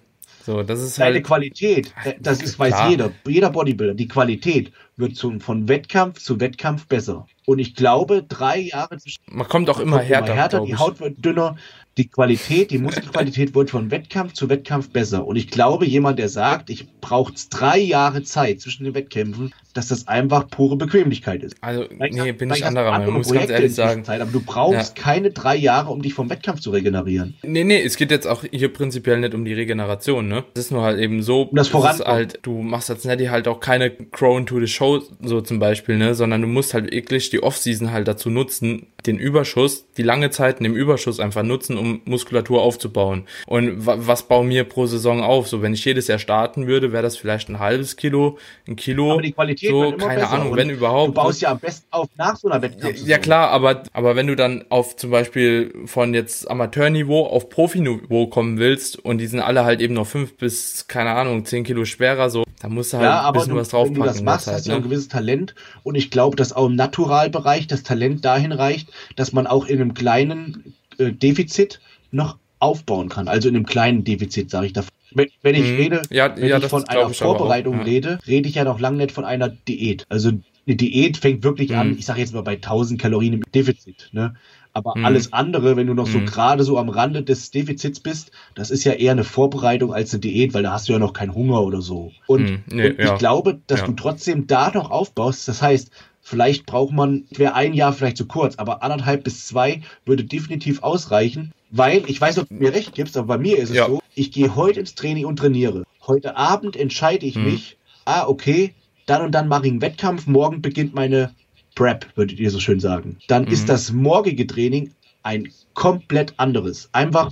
So, das ist Deine halt. Qualität, das ist, weiß Klar. jeder, jeder Bodybuilder, die Qualität wird zum, von Wettkampf zu Wettkampf besser. Und ich glaube, drei Jahre zwischen. Man kommt auch immer härter. Immer härter die Haut wird dünner, die Qualität, die Muskelqualität wird von Wettkampf zu Wettkampf besser. Und ich glaube, jemand, der sagt, ich brauche drei Jahre Zeit zwischen den Wettkämpfen, dass das einfach pure Bequemlichkeit ist. Also, nee, bin ich anderer Meinung, muss ganz ehrlich sagen. Zeit, aber du brauchst ja. keine drei Jahre, um dich vom Wettkampf zu regenerieren. Nee, nee, es geht jetzt auch hier prinzipiell nicht um die Regeneration, ne? Es ist nur halt eben so, um das voran halt, du machst als Netty halt auch keine Crown to the Show, so zum Beispiel, ne? Sondern du musst halt wirklich die Offseason halt dazu nutzen, den Überschuss, die lange Zeit in dem Überschuss einfach nutzen, um Muskulatur aufzubauen. Und was baue mir pro Saison auf? So, wenn ich jedes Jahr starten würde, wäre das vielleicht ein halbes Kilo, ein Kilo. Aber die Qualität so, keine besser. Ahnung, wenn überhaupt. Du baust ja am besten auf nach so einer Wettkampf. Ja, klar, aber, aber wenn du dann auf zum Beispiel von jetzt Amateurniveau auf Profiniveau kommen willst und die sind alle halt eben noch fünf bis, keine Ahnung, zehn Kilo schwerer, so, da musst du halt ja, ein bisschen du, was draufpacken. Wenn du das machst, Zeit, hast du ne? ein gewisses Talent und ich glaube, dass auch im Naturalbereich das Talent dahin reicht, dass man auch in einem kleinen äh, Defizit noch aufbauen kann. Also in einem kleinen Defizit, sage ich davon. Wenn, wenn ich mhm. rede, ja, wenn ja, ich von einer Vorbereitung ja. rede, rede ich ja noch lange nicht von einer Diät. Also eine Diät fängt wirklich mhm. an, ich sage jetzt mal bei 1000 Kalorien im Defizit. Ne? Aber mhm. alles andere, wenn du noch so mhm. gerade so am Rande des Defizits bist, das ist ja eher eine Vorbereitung als eine Diät, weil da hast du ja noch keinen Hunger oder so. Und, mhm. nee, und ich glaube, dass du trotzdem da noch aufbaust. Das heißt, vielleicht braucht man, wäre ein Jahr vielleicht zu kurz, aber anderthalb bis zwei würde definitiv ausreichen, weil ich weiß, ob du mir recht gibst, aber bei mir ist es ja. so, ich gehe heute ins Training und trainiere. Heute Abend entscheide ich mhm. mich, ah, okay, dann und dann mache ich einen Wettkampf, morgen beginnt meine Prep, würdet ihr so schön sagen. Dann mhm. ist das morgige Training ein komplett anderes. Einfach.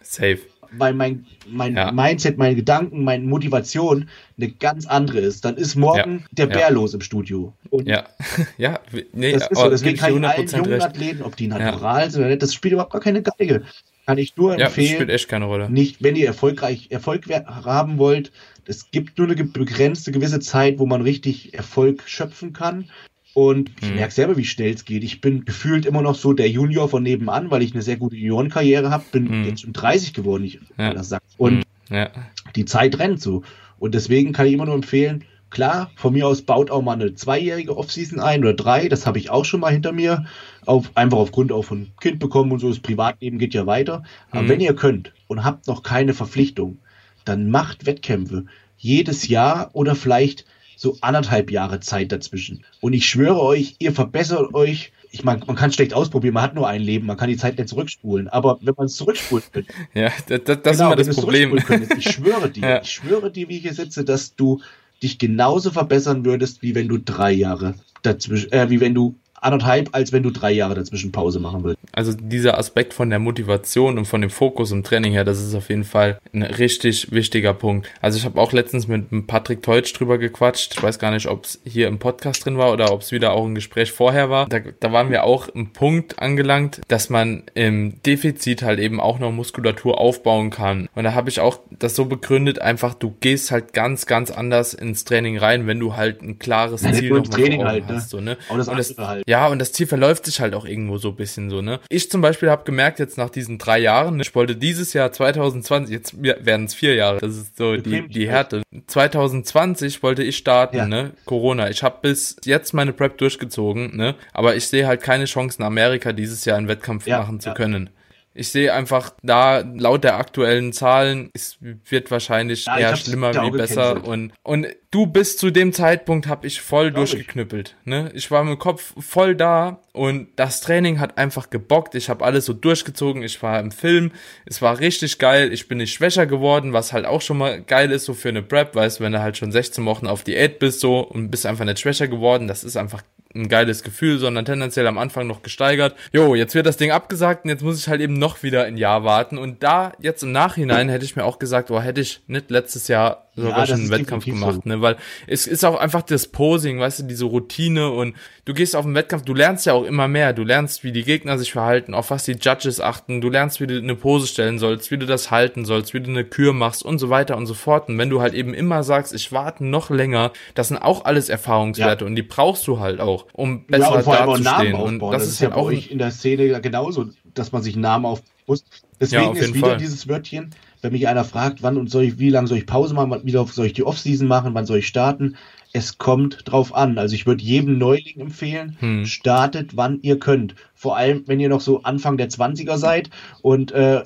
Safe. Weil mein, mein ja. Mindset, meine Gedanken, meine Motivation eine ganz andere ist. Dann ist morgen ja. der Bär ja. los im Studio. Und ja, ja, nee, das ist so. Deswegen kann ich allen jungen recht. Athleten, ob die natural sind oder nicht, das spielt überhaupt gar keine Geige. Kann ich nur empfehlen. Ja, spielt echt keine Rolle. Nicht, wenn ihr erfolgreich Erfolg haben wollt, es gibt nur eine begrenzte gewisse Zeit, wo man richtig Erfolg schöpfen kann. Und ich mhm. merke selber, wie schnell es geht. Ich bin gefühlt immer noch so der Junior von nebenan, weil ich eine sehr gute Juniorenkarriere habe. Bin mhm. jetzt schon 30 geworden, ich ja. das sagt. Und mhm. ja. die Zeit rennt so. Und deswegen kann ich immer nur empfehlen, Klar, von mir aus baut auch mal eine zweijährige Offseason ein oder drei, das habe ich auch schon mal hinter mir. Auf, einfach aufgrund auch von Kind bekommen und so, das Privatleben geht ja weiter. Aber mhm. wenn ihr könnt und habt noch keine Verpflichtung, dann macht Wettkämpfe jedes Jahr oder vielleicht so anderthalb Jahre Zeit dazwischen. Und ich schwöre euch, ihr verbessert euch. Ich meine, man kann schlecht ausprobieren, man hat nur ein Leben, man kann die Zeit nicht zurückspulen. Aber wenn man es zurückspulen könnte. ja, das, das, das genau, ist immer das Problem. Könntest, ich schwöre dir, ja. ich schwöre dir, wie ich hier sitze, dass du dich genauso verbessern würdest, wie wenn du drei Jahre dazwischen, äh, wie wenn du anderthalb, als wenn du drei Jahre dazwischen Pause machen würdest. Also dieser Aspekt von der Motivation und von dem Fokus im Training her, das ist auf jeden Fall ein richtig wichtiger Punkt. Also ich habe auch letztens mit Patrick Teutsch drüber gequatscht. Ich weiß gar nicht, ob es hier im Podcast drin war oder ob es wieder auch ein Gespräch vorher war. Da, da waren wir auch im Punkt angelangt, dass man im Defizit halt eben auch noch Muskulatur aufbauen kann. Und da habe ich auch das so begründet, einfach du gehst halt ganz, ganz anders ins Training rein, wenn du halt ein klares Ziel noch Training halt, ne? hast. So, ne? Und das, und das halt. Ja, und das Ziel verläuft sich halt auch irgendwo so ein bisschen so, ne? Ich zum Beispiel habe gemerkt, jetzt nach diesen drei Jahren, ich wollte dieses Jahr 2020, jetzt werden es vier Jahre, das ist so die, die Härte. 2020 wollte ich starten, ja. ne? Corona. Ich habe bis jetzt meine Prep durchgezogen, ne? Aber ich sehe halt keine Chancen, Amerika dieses Jahr einen Wettkampf ja, machen zu ja. können. Ich sehe einfach da, laut der aktuellen Zahlen, es wird wahrscheinlich ja, eher schlimmer wie besser. Und, und du bis zu dem Zeitpunkt habe ich voll Glaub durchgeknüppelt. Ich. Ne? ich war mit dem Kopf voll da und das Training hat einfach gebockt. Ich habe alles so durchgezogen. Ich war im Film. Es war richtig geil. Ich bin nicht schwächer geworden, was halt auch schon mal geil ist, so für eine Prep, weißt du, wenn du halt schon 16 Wochen auf Diät bist so und bist einfach nicht schwächer geworden. Das ist einfach ein geiles Gefühl, sondern tendenziell am Anfang noch gesteigert. Jo, jetzt wird das Ding abgesagt und jetzt muss ich halt eben noch wieder ein Jahr warten. Und da jetzt im Nachhinein hätte ich mir auch gesagt, oh, hätte ich nicht letztes Jahr sogar ja, schon einen Wettkampf gemacht, so. ne? Weil es ist auch einfach das Posing, weißt du, diese Routine und du gehst auf den Wettkampf, du lernst ja auch immer mehr. Du lernst, wie die Gegner sich verhalten, auf was die Judges achten, du lernst, wie du eine Pose stellen sollst, wie du das halten sollst, wie du eine Kür machst und so weiter und so fort. Und wenn du halt eben immer sagst, ich warte noch länger, das sind auch alles Erfahrungswerte ja. und die brauchst du halt auch, um besser ja, dazustehen. Und das, das ist, ist ja halt auch in der Szene genauso, dass man sich Namen auf muss. Deswegen ja, ist wieder Fall. dieses Wörtchen wenn mich einer fragt, wann und soll ich, wie lange soll ich Pause machen, wann wieder soll ich die Offseason machen, wann soll ich starten, es kommt drauf an. Also ich würde jedem Neuling empfehlen, hm. startet, wann ihr könnt. Vor allem, wenn ihr noch so Anfang der 20er seid und äh,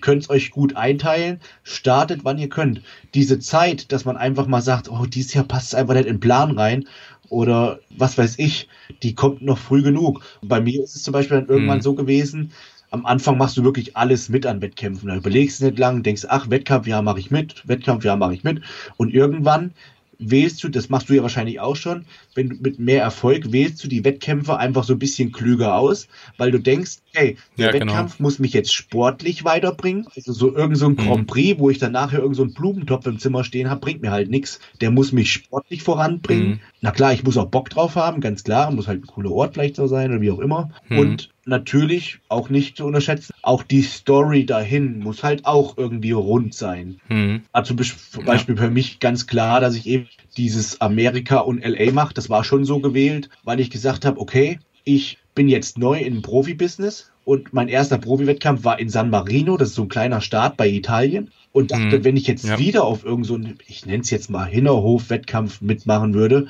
könnt es euch gut einteilen, startet, wann ihr könnt. Diese Zeit, dass man einfach mal sagt, oh, dieses Jahr passt es einfach nicht in den Plan rein oder was weiß ich, die kommt noch früh genug. Bei mir ist es zum Beispiel dann irgendwann hm. so gewesen, am Anfang machst du wirklich alles mit an Wettkämpfen. Da überlegst du nicht lang, denkst, ach, Wettkampf, ja, mache ich mit, Wettkampf, ja, mache ich mit. Und irgendwann wählst du, das machst du ja wahrscheinlich auch schon, wenn du mit mehr Erfolg wählst du die Wettkämpfe einfach so ein bisschen klüger aus, weil du denkst, hey, der ja, genau. Wettkampf genau. muss mich jetzt sportlich weiterbringen. Also so irgend so ein mhm. Grand Prix, wo ich dann nachher irgend so einen Blumentopf im Zimmer stehen habe, bringt mir halt nichts. Der muss mich sportlich voranbringen. Mhm. Na klar, ich muss auch Bock drauf haben, ganz klar, muss halt ein cooler Ort vielleicht so sein oder wie auch immer. Mhm. Und natürlich auch nicht zu unterschätzen, auch die Story dahin muss halt auch irgendwie rund sein. Mhm. Also zum Beispiel ja. für mich ganz klar, dass ich eben dieses Amerika und LA mache. Das war schon so gewählt, weil ich gesagt habe, okay, ich bin jetzt neu im Profibusiness und mein erster Profi-Wettkampf war in San Marino, das ist so ein kleiner Staat bei Italien. Und dachte, mhm. wenn ich jetzt ja. wieder auf irgendeinen, so ich nenne es jetzt mal Hinterhof-Wettkampf mitmachen würde,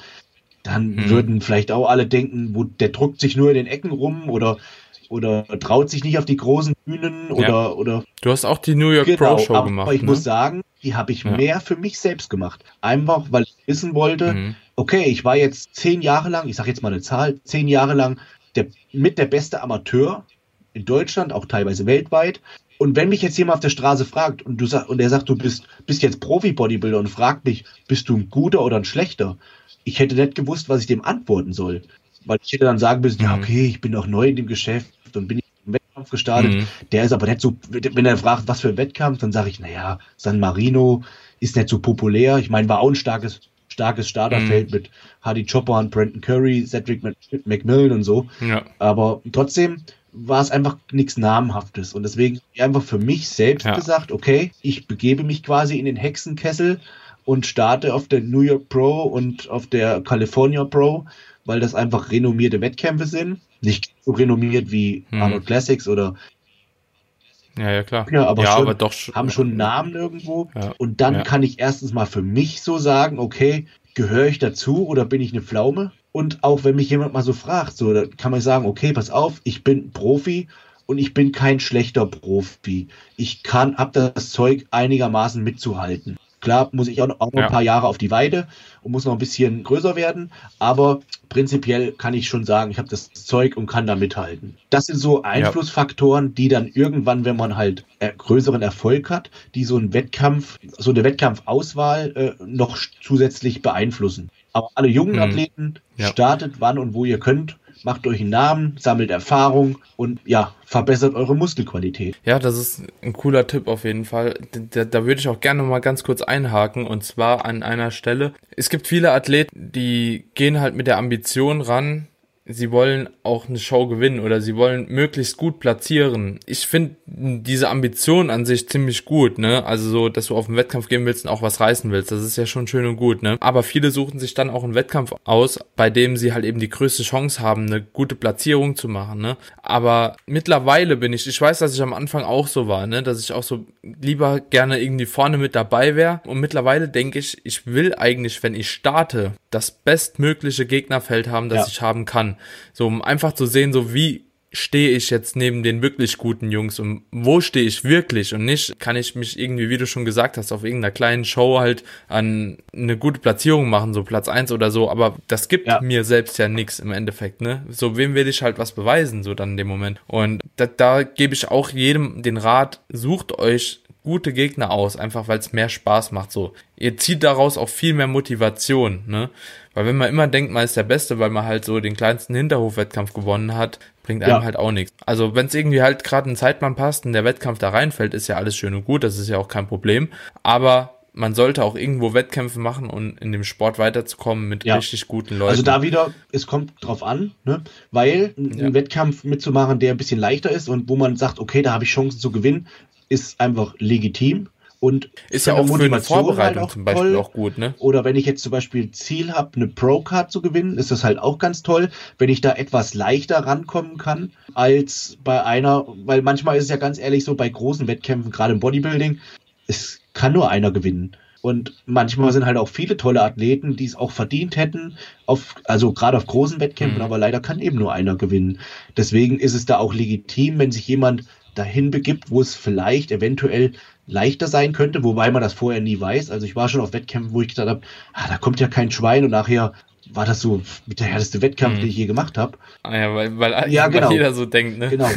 dann mhm. würden vielleicht auch alle denken, wo der druckt sich nur in den Ecken rum oder oder traut sich nicht auf die großen Bühnen oder ja. oder Du hast auch die New York genau, Pro Show aber gemacht. Aber ich ne? muss sagen, die habe ich ja. mehr für mich selbst gemacht. Einfach, weil ich wissen wollte, mhm. okay, ich war jetzt zehn Jahre lang, ich sage jetzt mal eine Zahl, zehn Jahre lang der, mit der beste Amateur in Deutschland, auch teilweise weltweit. Und wenn mich jetzt jemand auf der Straße fragt und du sag, und er sagt, du bist, bist jetzt Profi-Bodybuilder und fragt mich, bist du ein guter oder ein schlechter? Ich hätte nicht gewusst, was ich dem antworten soll. Weil ich hätte dann sagen müssen, mhm. ja, okay, ich bin noch neu in dem Geschäft und bin im Wettkampf gestartet. Mhm. Der ist aber nicht so, wenn er fragt, was für ein Wettkampf, dann sage ich, naja, San Marino ist nicht so populär. Ich meine, war auch ein starkes, starkes Starterfeld mhm. mit Hardy Chopper und Brandon Curry, Cedric McMillan und so. Ja. Aber trotzdem war es einfach nichts Namhaftes. Und deswegen einfach für mich selbst ja. gesagt, okay, ich begebe mich quasi in den Hexenkessel und starte auf der New York Pro und auf der California Pro weil das einfach renommierte Wettkämpfe sind. Nicht so renommiert wie hm. Arnold Classics oder ja, ja, klar. Ja, aber, ja, schon, aber doch haben schon einen Namen irgendwo. Ja, und dann ja. kann ich erstens mal für mich so sagen, okay, gehöre ich dazu oder bin ich eine Pflaume? Und auch wenn mich jemand mal so fragt, so, dann kann man sagen, okay, pass auf, ich bin Profi und ich bin kein schlechter Profi. Ich kann, ab das Zeug einigermaßen mitzuhalten. Klar muss ich auch noch, auch noch ja. ein paar Jahre auf die Weide und muss noch ein bisschen größer werden, aber prinzipiell kann ich schon sagen, ich habe das Zeug und kann da mithalten. Das sind so Einflussfaktoren, die dann irgendwann, wenn man halt äh, größeren Erfolg hat, die so einen Wettkampf, so eine Wettkampfauswahl äh, noch zusätzlich beeinflussen. Aber alle jungen hm. Athleten ja. startet wann und wo ihr könnt macht euch einen Namen, sammelt Erfahrung und ja, verbessert eure Muskelqualität. Ja, das ist ein cooler Tipp auf jeden Fall. Da, da würde ich auch gerne mal ganz kurz einhaken und zwar an einer Stelle. Es gibt viele Athleten, die gehen halt mit der Ambition ran, sie wollen auch eine Show gewinnen oder sie wollen möglichst gut platzieren. Ich finde diese Ambition an sich ziemlich gut, ne? Also so, dass du auf den Wettkampf gehen willst und auch was reißen willst, das ist ja schon schön und gut, ne? Aber viele suchen sich dann auch einen Wettkampf aus, bei dem sie halt eben die größte Chance haben, eine gute Platzierung zu machen, ne? Aber mittlerweile bin ich, ich weiß, dass ich am Anfang auch so war, ne? Dass ich auch so lieber gerne irgendwie vorne mit dabei wäre und mittlerweile denke ich, ich will eigentlich, wenn ich starte, das bestmögliche Gegnerfeld haben, das ja. ich haben kann. So, um einfach zu sehen, so wie stehe ich jetzt neben den wirklich guten Jungs und wo stehe ich wirklich und nicht kann ich mich irgendwie, wie du schon gesagt hast, auf irgendeiner kleinen Show halt an eine gute Platzierung machen, so Platz eins oder so, aber das gibt ja. mir selbst ja nichts im Endeffekt, ne? So, wem will ich halt was beweisen, so dann in dem Moment. Und da, da gebe ich auch jedem den Rat, sucht euch gute Gegner aus, einfach weil es mehr Spaß macht. So, ihr zieht daraus auch viel mehr Motivation, ne? Weil wenn man immer denkt, man ist der Beste, weil man halt so den kleinsten Hinterhofwettkampf gewonnen hat, bringt einem ja. halt auch nichts. Also wenn es irgendwie halt gerade ein Zeitplan passt und der Wettkampf da reinfällt, ist ja alles schön und gut, das ist ja auch kein Problem. Aber man sollte auch irgendwo Wettkämpfe machen und in dem Sport weiterzukommen mit ja. richtig guten Leuten. Also da wieder, es kommt drauf an, ne? weil einen ja. Wettkampf mitzumachen, der ein bisschen leichter ist und wo man sagt, okay, da habe ich Chancen zu gewinnen, ist einfach legitim. Und ist ja auch für eine Vorbereitung halt zum Beispiel toll. auch gut, ne? Oder wenn ich jetzt zum Beispiel Ziel habe, eine Pro-Card zu gewinnen, ist das halt auch ganz toll, wenn ich da etwas leichter rankommen kann als bei einer, weil manchmal ist es ja ganz ehrlich so bei großen Wettkämpfen, gerade im Bodybuilding, es kann nur einer gewinnen. Und manchmal sind halt auch viele tolle Athleten, die es auch verdient hätten, auf, also gerade auf großen Wettkämpfen, mhm. aber leider kann eben nur einer gewinnen. Deswegen ist es da auch legitim, wenn sich jemand dahin begibt, wo es vielleicht eventuell leichter sein könnte, wobei man das vorher nie weiß. Also ich war schon auf Wettkämpfen, wo ich gedacht habe, ah, da kommt ja kein Schwein und nachher war das so mit der härteste Wettkampf, mhm. den ich je gemacht habe. Ah ja, weil, weil, ja, genau. jeder so denkt, ne? Genau.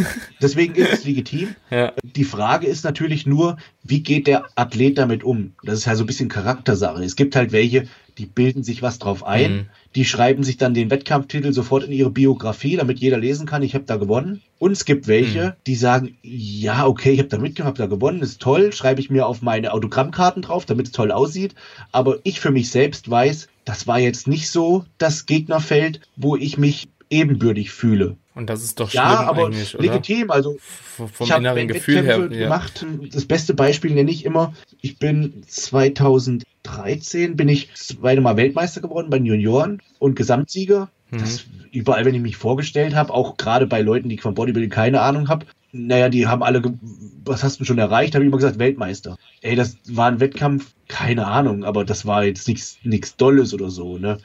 Deswegen ist es legitim. ja. Die Frage ist natürlich nur, wie geht der Athlet damit um? Das ist halt so ein bisschen Charaktersache. Es gibt halt welche, die bilden sich was drauf ein. Mhm. Die schreiben sich dann den Wettkampftitel sofort in ihre Biografie, damit jeder lesen kann, ich habe da gewonnen. Und es gibt welche, mhm. die sagen, ja, okay, ich habe da mitgemacht, habe da gewonnen, ist toll, schreibe ich mir auf meine Autogrammkarten drauf, damit es toll aussieht. Aber ich für mich selbst weiß, das war jetzt nicht so das Gegnerfeld, wo ich mich ebenbürtig fühle. Und das ist doch schlimm ja, aber eigentlich, oder? legitim. Also vom ich inneren Gefühl her ja. gemacht. Das beste Beispiel nenne ich immer. Ich bin 2013 bin ich zweite Mal Weltmeister geworden bei den Junioren und Gesamtsieger. Mhm. Das, überall, wenn ich mich vorgestellt habe, auch gerade bei Leuten, die von Bodybuilding keine Ahnung haben, naja, die haben alle, was hast du schon erreicht? Habe ich immer gesagt, Weltmeister. Ey, das war ein Wettkampf, keine Ahnung, aber das war jetzt nichts nichts Dolles oder so, ne?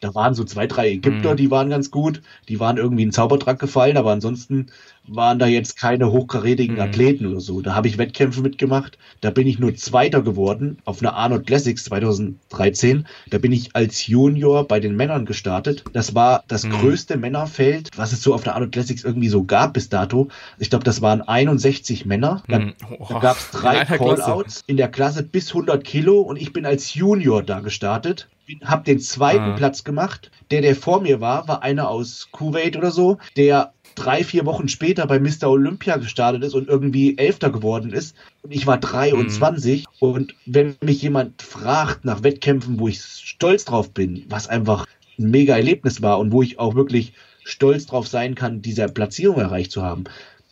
Da waren so zwei, drei Ägypter, mhm. die waren ganz gut. Die waren irgendwie in Zaubertrank gefallen, aber ansonsten waren da jetzt keine hochkarätigen mhm. Athleten oder so. Da habe ich Wettkämpfe mitgemacht. Da bin ich nur Zweiter geworden auf einer Arnold Classics 2013. Da bin ich als Junior bei den Männern gestartet. Das war das mhm. größte Männerfeld, was es so auf der Arnold Classics irgendwie so gab bis dato. Ich glaube, das waren 61 Männer. Da, mhm. oh. da gab es drei Callouts in der Klasse bis 100 Kilo und ich bin als Junior da gestartet habe den zweiten ah. Platz gemacht. Der, der vor mir war, war einer aus Kuwait oder so, der drei, vier Wochen später bei Mr. Olympia gestartet ist und irgendwie Elfter geworden ist. Und ich war 23. Mhm. Und wenn mich jemand fragt nach Wettkämpfen, wo ich stolz drauf bin, was einfach ein mega Erlebnis war und wo ich auch wirklich stolz drauf sein kann, diese Platzierung erreicht zu haben,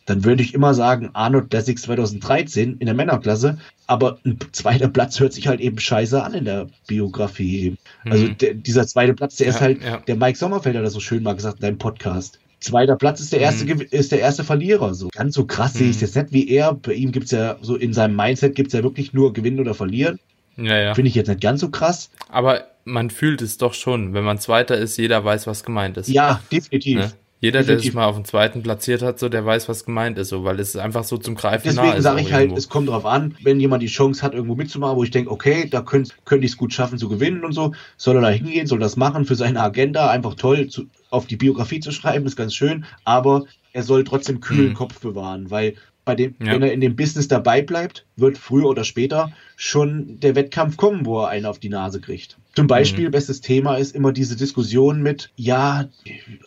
dann würde ich immer sagen, Arnold Classics 2013 in der Männerklasse, aber ein zweiter Platz hört sich halt eben scheiße an in der Biografie. Also mhm. der, dieser zweite Platz, der ja, ist halt, ja. der Mike Sommerfeld hat das so schön mal gesagt in deinem Podcast. Zweiter Platz ist der erste, mhm. ist der erste Verlierer. So ganz so krass mhm. sehe ich es jetzt nicht wie er. Bei ihm gibt es ja so in seinem Mindset gibt es ja wirklich nur gewinnen oder verlieren. Ja, ja. Finde ich jetzt nicht ganz so krass. Aber man fühlt es doch schon. Wenn man Zweiter ist, jeder weiß, was gemeint ist. Ja, definitiv. Ne? Jeder, der sich mal auf den zweiten platziert hat, so der weiß, was gemeint ist, so, weil es einfach so zum Greifen Deswegen nah ist. Deswegen sage ich halt, irgendwo. es kommt darauf an, wenn jemand die Chance hat, irgendwo mitzumachen, wo ich denke, okay, da könnte könnt ich es gut schaffen zu gewinnen und so, soll er da hingehen, soll das machen für seine Agenda, einfach toll zu, auf die Biografie zu schreiben, ist ganz schön, aber er soll trotzdem kühlen mhm. Kopf bewahren, weil bei dem, ja. wenn er in dem Business dabei bleibt, wird früher oder später schon der Wettkampf kommen, wo er einen auf die Nase kriegt. Zum Beispiel, mhm. bestes Thema ist immer diese Diskussion mit, ja,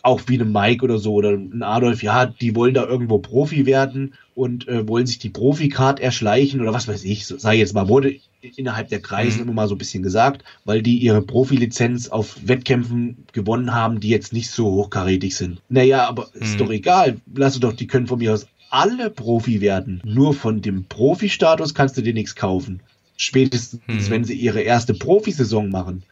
auch wie ein Mike oder so oder ein Adolf, ja, die wollen da irgendwo Profi werden und äh, wollen sich die Profi-Card erschleichen oder was weiß ich, so, sei jetzt mal, wurde innerhalb der Kreise mhm. immer mal so ein bisschen gesagt, weil die ihre Profilizenz auf Wettkämpfen gewonnen haben, die jetzt nicht so hochkarätig sind. Naja, aber mhm. ist doch egal. Lass doch, die können von mir aus alle Profi werden. Nur von dem Profi-Status kannst du dir nichts kaufen. Spätestens, hm. wenn sie ihre erste Profisaison machen,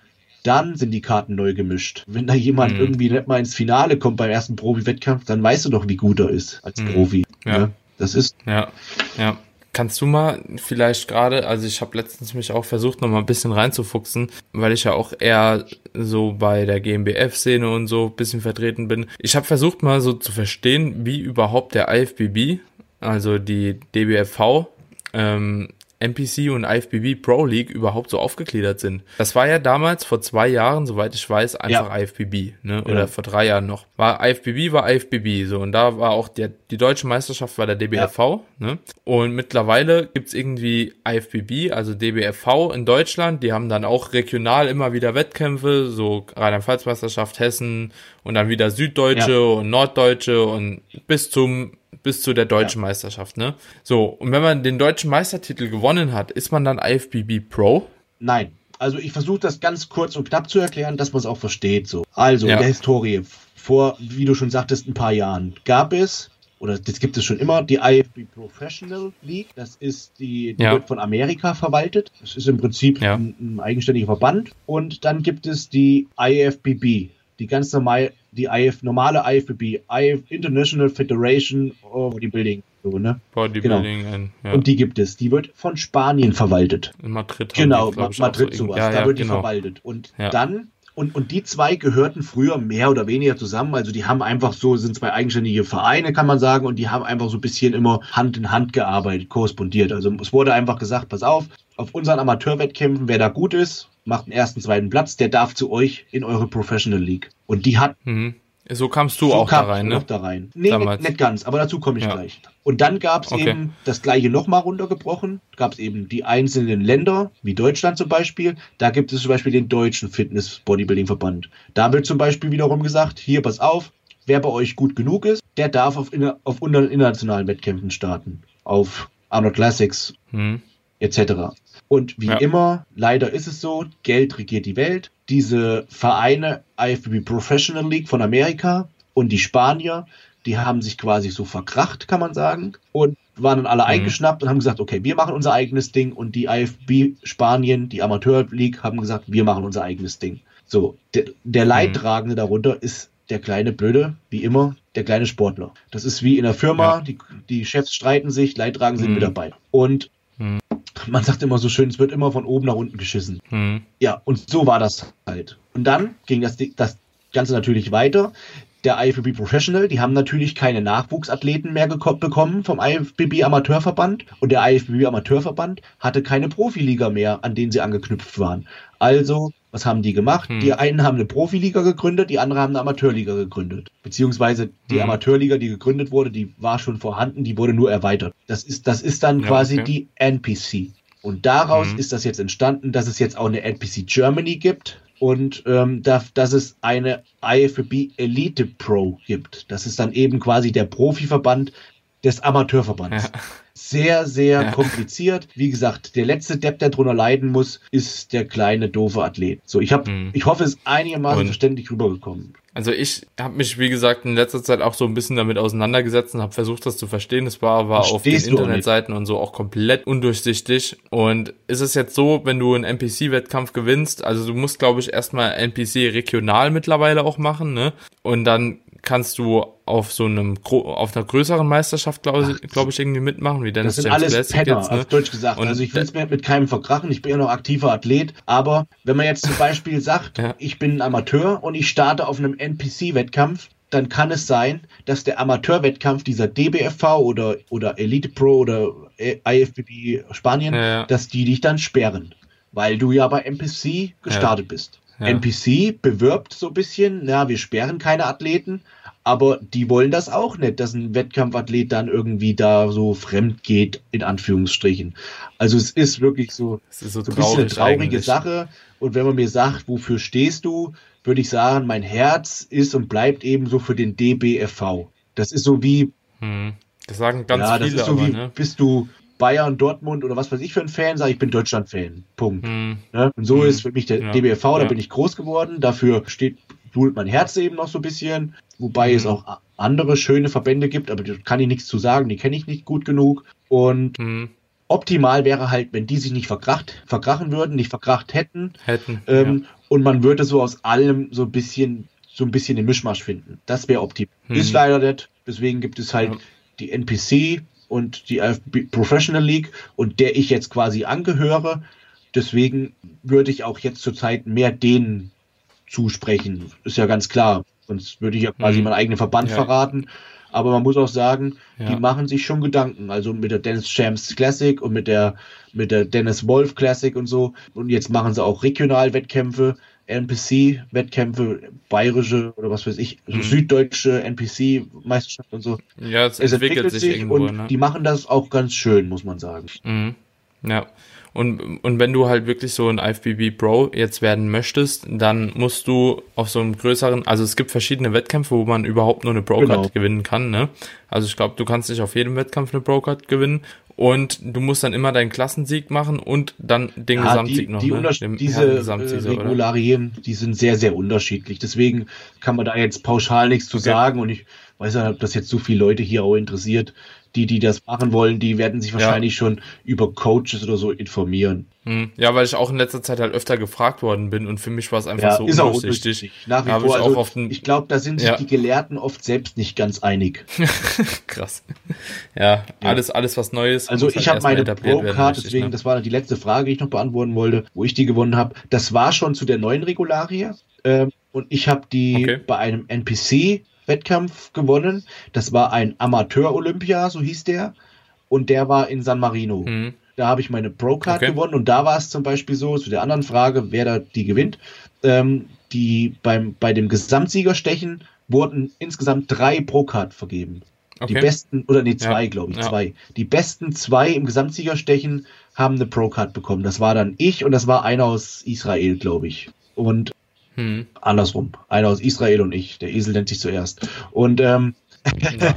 dann sind die Karten neu gemischt. Wenn da jemand hm. irgendwie nicht mal ins Finale kommt beim ersten Profi-Wettkampf, dann weißt du doch, wie gut er ist als hm. Profi. Ja. ja. Das ist. Ja, ja. Kannst du mal vielleicht gerade, also ich habe letztens mich auch versucht, noch mal ein bisschen reinzufuchsen, weil ich ja auch eher so bei der GmbF-Szene und so ein bisschen vertreten bin. Ich habe versucht mal so zu verstehen, wie überhaupt der IFBB, also die DBFV, ähm, NPC und IFBB Pro League überhaupt so aufgegliedert sind. Das war ja damals vor zwei Jahren, soweit ich weiß, einfach ja. IFBB, ne? Oder ja. vor drei Jahren noch. War IFBB war IFBB, so und da war auch der die deutsche Meisterschaft war der DBFV, ja. ne? Und mittlerweile gibt's irgendwie IFBB, also DBFV in Deutschland. Die haben dann auch regional immer wieder Wettkämpfe, so Rheinland-Pfalz Meisterschaft Hessen und dann wieder Süddeutsche und Norddeutsche und bis zum bis zu der deutschen ja. Meisterschaft, ne? So, und wenn man den deutschen Meistertitel gewonnen hat, ist man dann IFBB Pro? Nein. Also ich versuche das ganz kurz und knapp zu erklären, dass man es auch versteht. So. Also ja. in der Historie, vor, wie du schon sagtest, ein paar Jahren, gab es oder das gibt es schon immer, die IFB Professional League. Das ist die, die ja. wird von Amerika verwaltet. Das ist im Prinzip ein, ein, eigenständiger Verband. Und dann gibt es die IFBB, die ganz normal, die IF, normale IFBB, IF International Federation of Bodybuilding. So, ne? Bodybuilding. Genau. ja. Und die gibt es. Die wird von Spanien verwaltet. In Madrid. Genau, die, Madrid so sowas. Ja, da ja, wird genau. die verwaltet. Und dann und, und die zwei gehörten früher mehr oder weniger zusammen. Also die haben einfach so, sind zwei eigenständige Vereine, kann man sagen, und die haben einfach so ein bisschen immer Hand in Hand gearbeitet, korrespondiert. Also es wurde einfach gesagt, pass auf, auf unseren Amateurwettkämpfen, wer da gut ist, macht einen ersten, zweiten Platz, der darf zu euch in eure Professional League. Und die hat. Mhm. So kamst du so auch kam da rein, ne? Auch da rein. Nee, nicht, nicht, ganz, aber dazu komme ich ja. gleich. Und dann gab es okay. eben das gleiche nochmal runtergebrochen. Gab es eben die einzelnen Länder, wie Deutschland zum Beispiel. Da gibt es zum Beispiel den deutschen Fitness-Bodybuilding-Verband. Da wird zum Beispiel wiederum gesagt, hier, pass auf, wer bei euch gut genug ist, der darf auf, auf internationalen Wettkämpfen starten. Auf Arnold Classics hm. etc. Und wie ja. immer, leider ist es so, Geld regiert die Welt. Diese Vereine, IFBB Professional League von Amerika und die Spanier, die haben sich quasi so verkracht, kann man sagen, und waren dann alle mhm. eingeschnappt und haben gesagt, okay, wir machen unser eigenes Ding und die IFB Spanien, die Amateur League, haben gesagt, wir machen unser eigenes Ding. So, der, der mhm. Leidtragende mhm. darunter ist der kleine Blöde, wie immer, der kleine Sportler. Das ist wie in der Firma, ja. die, die Chefs streiten sich, Leidtragende sind mhm. Mitarbeiter. Und man sagt immer so schön, es wird immer von oben nach unten geschissen. Mhm. Ja, und so war das halt. Und dann ging das, das Ganze natürlich weiter. Der IFBB Professional, die haben natürlich keine Nachwuchsathleten mehr bekommen vom IFBB Amateurverband und der IFBB Amateurverband hatte keine Profiliga mehr, an denen sie angeknüpft waren. Also, was haben die gemacht? Hm. Die einen haben eine Profiliga gegründet, die anderen haben eine Amateurliga gegründet. Beziehungsweise die hm. Amateurliga, die gegründet wurde, die war schon vorhanden, die wurde nur erweitert. Das ist, das ist dann ja, quasi okay. die NPC. Und daraus hm. ist das jetzt entstanden, dass es jetzt auch eine NPC Germany gibt und ähm, da, dass es eine IFBB Elite Pro gibt. Das ist dann eben quasi der Profiverband des Amateurverbands. Ja. Sehr, sehr ja. kompliziert. Wie gesagt, der letzte Depp, der drunter leiden muss, ist der kleine, doofe Athlet. So, ich habe, mhm. ich hoffe, es ist einigermaßen und verständlich rübergekommen. Also ich habe mich, wie gesagt, in letzter Zeit auch so ein bisschen damit auseinandergesetzt und habe versucht, das zu verstehen. Es war aber auf den Internetseiten und so auch komplett undurchsichtig. Und ist es jetzt so, wenn du einen NPC-Wettkampf gewinnst, also du musst, glaube ich, erstmal NPC regional mittlerweile auch machen, ne? Und dann kannst du auf so einem auf einer größeren Meisterschaft, glaube glaub ich, irgendwie mitmachen, wie Dennis Das sind James alles Penner, jetzt, ne? auf Deutsch gesagt. Und also ich will es mir mit keinem verkrachen, ich bin ja noch aktiver Athlet, aber wenn man jetzt zum Beispiel sagt, ja. ich bin ein Amateur und ich starte auf einem NPC-Wettkampf, dann kann es sein, dass der Amateurwettkampf dieser DBFV oder, oder Elite Pro oder IFBB Spanien, ja, ja. dass die dich dann sperren, weil du ja bei NPC gestartet bist. NPC bewirbt so ein bisschen, na, wir sperren keine Athleten, aber die wollen das auch nicht, dass ein Wettkampfathlet dann irgendwie da so fremd geht, in Anführungsstrichen. Also es ist wirklich so, ist so, so ein bisschen eine traurige eigentlich. Sache. Und wenn man mir sagt, wofür stehst du, würde ich sagen, mein Herz ist und bleibt eben so für den DBFV. Das ist so wie. Hm. Das sagen ganz ja, viele. Das ist so aber, wie, ne? bist du Bayern, Dortmund oder was weiß ich für ein Fan, sage ich bin Deutschland-Fan. Punkt. Hm. Ne? Und so hm. ist für mich der ja. DBFV, da ja. bin ich groß geworden. Dafür steht, blutet mein Herz eben noch so ein bisschen. Wobei hm. es auch andere schöne Verbände gibt, aber da kann ich nichts zu sagen, die kenne ich nicht gut genug. Und hm. optimal wäre halt, wenn die sich nicht verkracht, verkrachen würden, nicht verkracht hätten. Hätten. Ähm, ja. Und man würde so aus allem so ein bisschen, so ein bisschen den Mischmasch finden. Das wäre optimal. Hm. Ist leider nicht. Deswegen gibt es halt die NPC, und die IFB Professional League und der ich jetzt quasi angehöre. Deswegen würde ich auch jetzt zurzeit mehr denen zusprechen. Ist ja ganz klar. Sonst würde ich ja quasi mhm. meinen eigenen Verband ja. verraten. Aber man muss auch sagen, ja. die machen sich schon Gedanken. Also mit der Dennis Champs Classic und mit der, mit der Dennis Wolf Classic und so. Und jetzt machen sie auch Regionalwettkämpfe. NPC-Wettkämpfe, bayerische oder was weiß ich, mhm. süddeutsche NPC-Meisterschaft und so. Ja, es, es entwickelt, entwickelt, sich, sich irgendwo, und ne? die machen das auch ganz schön, muss man sagen. Mhm. Ja. Und, und wenn du halt wirklich so ein IFBB Pro jetzt werden möchtest, dann musst du auf so einem größeren, also es gibt verschiedene Wettkämpfe, wo man überhaupt nur eine Pro-Card genau. gewinnen kann, ne? Also ich glaube, du kannst nicht auf jedem Wettkampf eine Pro-Card gewinnen und du musst dann immer deinen Klassensieg machen und dann den ja, Gesamtsieg die, noch. Die ne? diese äh, Regularien, oder? die sind sehr, sehr unterschiedlich. Deswegen kann man da jetzt pauschal nichts zu okay. sagen und ich weiß ja, ob das jetzt so viele Leute hier auch interessiert die, die das machen wollen, die werden sich wahrscheinlich ja. schon über Coaches oder so informieren. Hm. Ja, weil ich auch in letzter Zeit halt öfter gefragt worden bin und für mich war es einfach ja, so ist undurchsichtig. Nach wie vor. Ich, also, ich glaube, da sind sich ja. die Gelehrten oft selbst nicht ganz einig. Krass. Ja, alles, alles was Neues. Also ich halt habe meine Pro-Card, deswegen, ne? das war die letzte Frage, die ich noch beantworten wollte, wo ich die gewonnen habe. Das war schon zu der neuen Regularie. Ähm, und ich habe die okay. bei einem NPC Wettkampf gewonnen. Das war ein Amateur-Olympia, so hieß der. Und der war in San Marino. Mhm. Da habe ich meine Pro-Card okay. gewonnen. Und da war es zum Beispiel so, zu der anderen Frage, wer da die gewinnt. Ähm, die beim, bei dem Gesamtsiegerstechen wurden insgesamt drei Pro-Card vergeben. Okay. Die besten, oder nee, zwei, ja. glaube ich, ja. zwei. Die besten zwei im Gesamtsiegerstechen haben eine Pro-Card bekommen. Das war dann ich und das war einer aus Israel, glaube ich. Und hm. Andersrum. Einer aus Israel und ich. Der Esel nennt sich zuerst. Und, ähm, ja,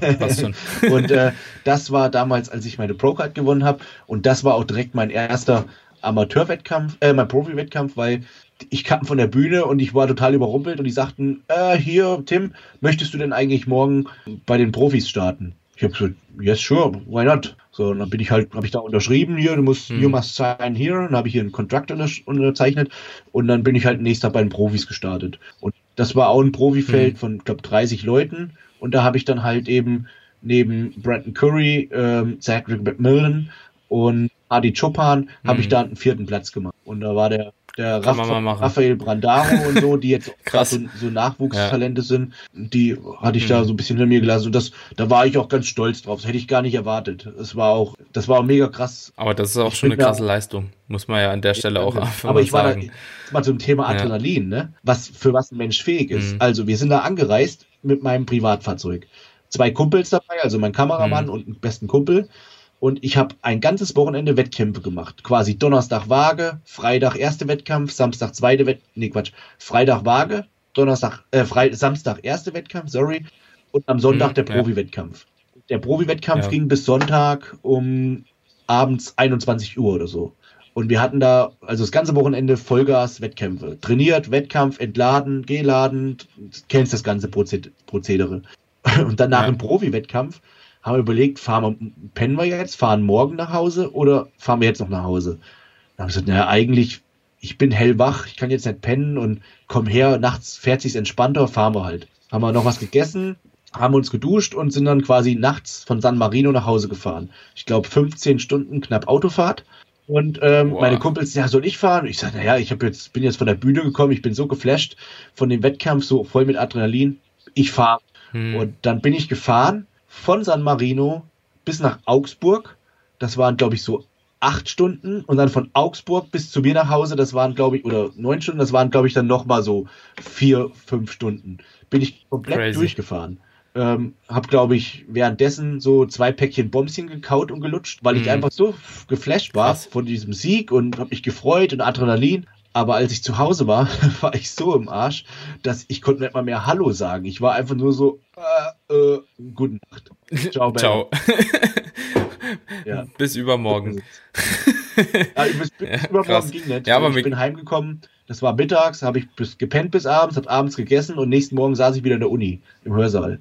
und äh, das war damals, als ich meine Pro-Card gewonnen habe. Und das war auch direkt mein erster Amateurwettkampf, äh, mein Profi-Wettkampf, weil ich kam von der Bühne und ich war total überrumpelt und die sagten, äh, hier, Tim, möchtest du denn eigentlich morgen bei den Profis starten? Ich habe gesagt, yes, sure, why not? So, und dann bin ich halt, habe ich da unterschrieben, hier, du musst, hm. you must sign here, und dann habe ich hier einen Kontrakt unterzeichnet und dann bin ich halt nächster bei den Profis gestartet. Und das war auch ein Profifeld hm. von, glaube 30 Leuten und da habe ich dann halt eben neben Brandon Curry, ähm, Zachary McMillan und Adi Chopin hm. habe ich da einen vierten Platz gemacht. Und da war der der Raff Raphael Brandaro und so, die jetzt so, so Nachwuchstalente ja. sind, die hatte ich mhm. da so ein bisschen hinter mir gelassen und das, da war ich auch ganz stolz drauf. Das hätte ich gar nicht erwartet. Es war auch, das war auch mega krass. Aber das ist auch ich schon eine krasse da, Leistung, muss man ja an der Stelle auch einfach Aber ich war sagen. da, mal zum Thema Adrenalin, ja. ne? Was, für was ein Mensch fähig ist. Mhm. Also, wir sind da angereist mit meinem Privatfahrzeug. Zwei Kumpels dabei, also mein Kameramann mhm. und einen besten Kumpel. Und ich habe ein ganzes Wochenende Wettkämpfe gemacht. Quasi Donnerstag Waage, Freitag erste Wettkampf, Samstag zweite Wettkampf, nee Quatsch, Freitag Waage, Donnerstag, äh, Fre Samstag erste Wettkampf, sorry, und am Sonntag mhm, der Profi-Wettkampf. Der Profi-Wettkampf ja. ging bis Sonntag um abends 21 Uhr oder so. Und wir hatten da, also das ganze Wochenende Vollgas Wettkämpfe. Trainiert, Wettkampf, entladen, geladen, kennst das ganze Prozedere. Und danach ja. im Profi-Wettkampf haben wir überlegt, fahren wir, pennen wir jetzt, fahren morgen nach Hause oder fahren wir jetzt noch nach Hause? Dann haben wir gesagt, naja, eigentlich, ich bin hellwach, ich kann jetzt nicht pennen und komm her, nachts fährt sich's entspannter, fahren wir halt. Haben wir noch was gegessen, haben uns geduscht und sind dann quasi nachts von San Marino nach Hause gefahren. Ich glaube 15 Stunden knapp Autofahrt. Und ähm, wow. meine Kumpels, ja, soll ich fahren? Ich sage, naja, ich hab jetzt, bin jetzt von der Bühne gekommen, ich bin so geflasht von dem Wettkampf, so voll mit Adrenalin. Ich fahre. Hm. Und dann bin ich gefahren von San Marino bis nach Augsburg. Das waren, glaube ich, so acht Stunden und dann von Augsburg bis zu mir nach Hause, das waren, glaube ich, oder neun Stunden, das waren, glaube ich, dann nochmal so vier, fünf Stunden. Bin ich komplett Crazy. durchgefahren. Ähm, hab, glaube ich, währenddessen so zwei Päckchen Bombschen gekaut und gelutscht, weil ich mm. einfach so geflasht war Krass. von diesem Sieg und hab mich gefreut und Adrenalin. Aber als ich zu Hause war, war ich so im Arsch, dass ich konnte nicht mal mehr Hallo sagen. Ich war einfach nur so, äh, äh, gute Nacht. Ciao. Ciao. ja. Bis übermorgen. ja, bis, bis ja, übermorgen krass. ging nicht. Ja, aber ich bin heimgekommen, das war mittags, habe ich bis, gepennt bis abends, habe abends gegessen und nächsten Morgen saß ich wieder in der Uni im Hörsaal.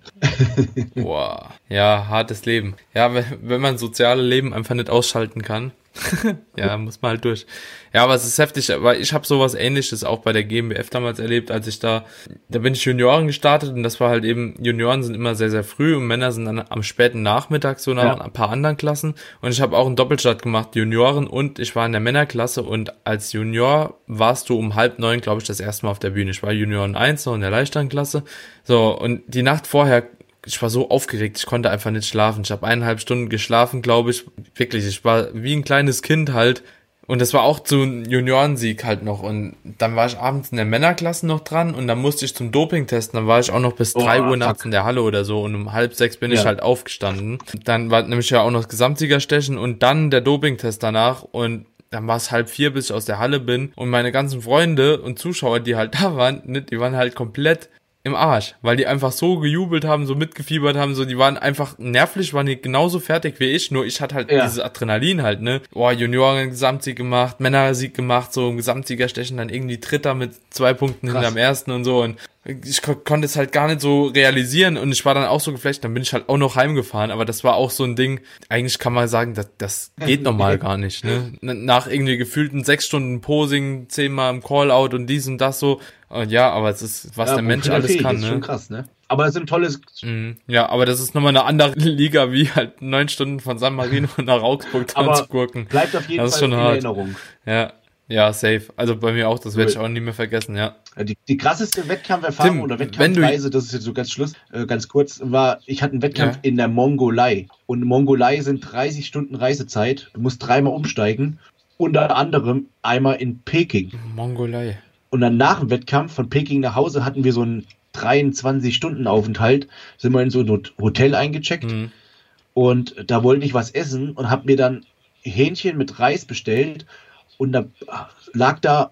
Boah, ja, hartes Leben. Ja, wenn, wenn man soziale Leben einfach nicht ausschalten kann, ja, muss man halt durch. Ja, aber es ist heftig, weil ich habe sowas ähnliches auch bei der GmbF damals erlebt, als ich da, da bin ich Junioren gestartet und das war halt eben, Junioren sind immer sehr, sehr früh und Männer sind dann am späten Nachmittag so nach ja. ein paar anderen Klassen und ich habe auch einen Doppelstart gemacht, Junioren und ich war in der Männerklasse und als Junior warst du um halb neun, glaube ich, das erste Mal auf der Bühne. Ich war Junioren 1 noch in der leichteren Klasse. So, und die Nacht vorher ich war so aufgeregt, ich konnte einfach nicht schlafen. Ich habe eineinhalb Stunden geschlafen, glaube ich. Wirklich, ich war wie ein kleines Kind halt. Und das war auch zu Juniorensieg halt noch. Und dann war ich abends in der Männerklasse noch dran und dann musste ich zum Doping testen. Dann war ich auch noch bis oh, drei Uhr nachts in der Halle oder so und um halb sechs bin ja. ich halt aufgestanden. Dann war nämlich ja auch noch das Gesamtsiegerstechen und dann der Dopingtest danach und dann war es halb vier, bis ich aus der Halle bin und meine ganzen Freunde und Zuschauer, die halt da waren, die waren halt komplett im Arsch, weil die einfach so gejubelt haben, so mitgefiebert haben, so die waren einfach nervlich, waren die genauso fertig wie ich, nur ich hatte halt ja. dieses Adrenalin halt, ne? Boah, Junioren Gesamtsieg gemacht, Männersieg gemacht, so ein Gesamtsieger stechen dann irgendwie Dritter mit zwei Punkten Krass. hinterm ersten und so und ich ko konnte es halt gar nicht so realisieren und ich war dann auch so geflecht, dann bin ich halt auch noch heimgefahren, aber das war auch so ein Ding, eigentlich kann man sagen, das, das geht normal gar nicht, ne? Nach irgendwie gefühlten sechs Stunden Posing, zehnmal im Callout und dies und das so, ja, aber es ist, was ja, der Mensch alles fähig, kann, ist ne? Schon krass, ne? Aber es ist ein tolles. Mhm. Ja, aber das ist nochmal eine andere Liga, wie halt neun Stunden von San Marino nach Augsburg dran zu gurken. Bleibt auf jeden das Fall in hart. Erinnerung. Ja, ja, safe. Also bei mir auch, das werde ich auch nie mehr vergessen, ja. Die, die krasseste Wettkampferfahrung Tim, oder Wettkampfreise, das ist jetzt so ganz Schluss, äh, ganz kurz, war, ich hatte einen Wettkampf ja. in der Mongolei. Und Mongolei sind 30 Stunden Reisezeit. Du musst dreimal umsteigen. Unter anderem einmal in Peking. Mongolei. Und dann nach dem Wettkampf von Peking nach Hause hatten wir so einen 23-Stunden-Aufenthalt. Sind wir in so ein Hotel eingecheckt. Mhm. Und da wollte ich was essen und habe mir dann Hähnchen mit Reis bestellt. Und da lag da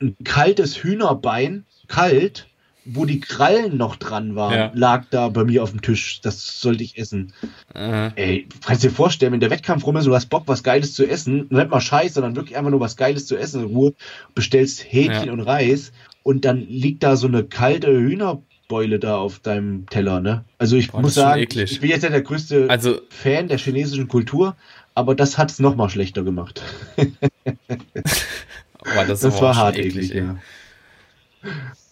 ein kaltes Hühnerbein, kalt, wo die Krallen noch dran waren, ja. lag da bei mir auf dem Tisch. Das sollte ich essen. Mhm. Ey, kannst du dir vorstellen, wenn der Wettkampf rum ist, du hast Bock, was Geiles zu essen, nicht mal Scheiß, sondern wirklich einfach nur was Geiles zu essen in Ruhe, bestellst Hähnchen ja. und Reis und dann liegt da so eine kalte Hühnerbeule da auf deinem Teller, ne? Also ich Boah, muss sagen, ich bin jetzt ja der größte also, Fan der chinesischen Kultur, aber das hat es nochmal schlechter gemacht. Boah, das, das war hart eklig, eklig ja.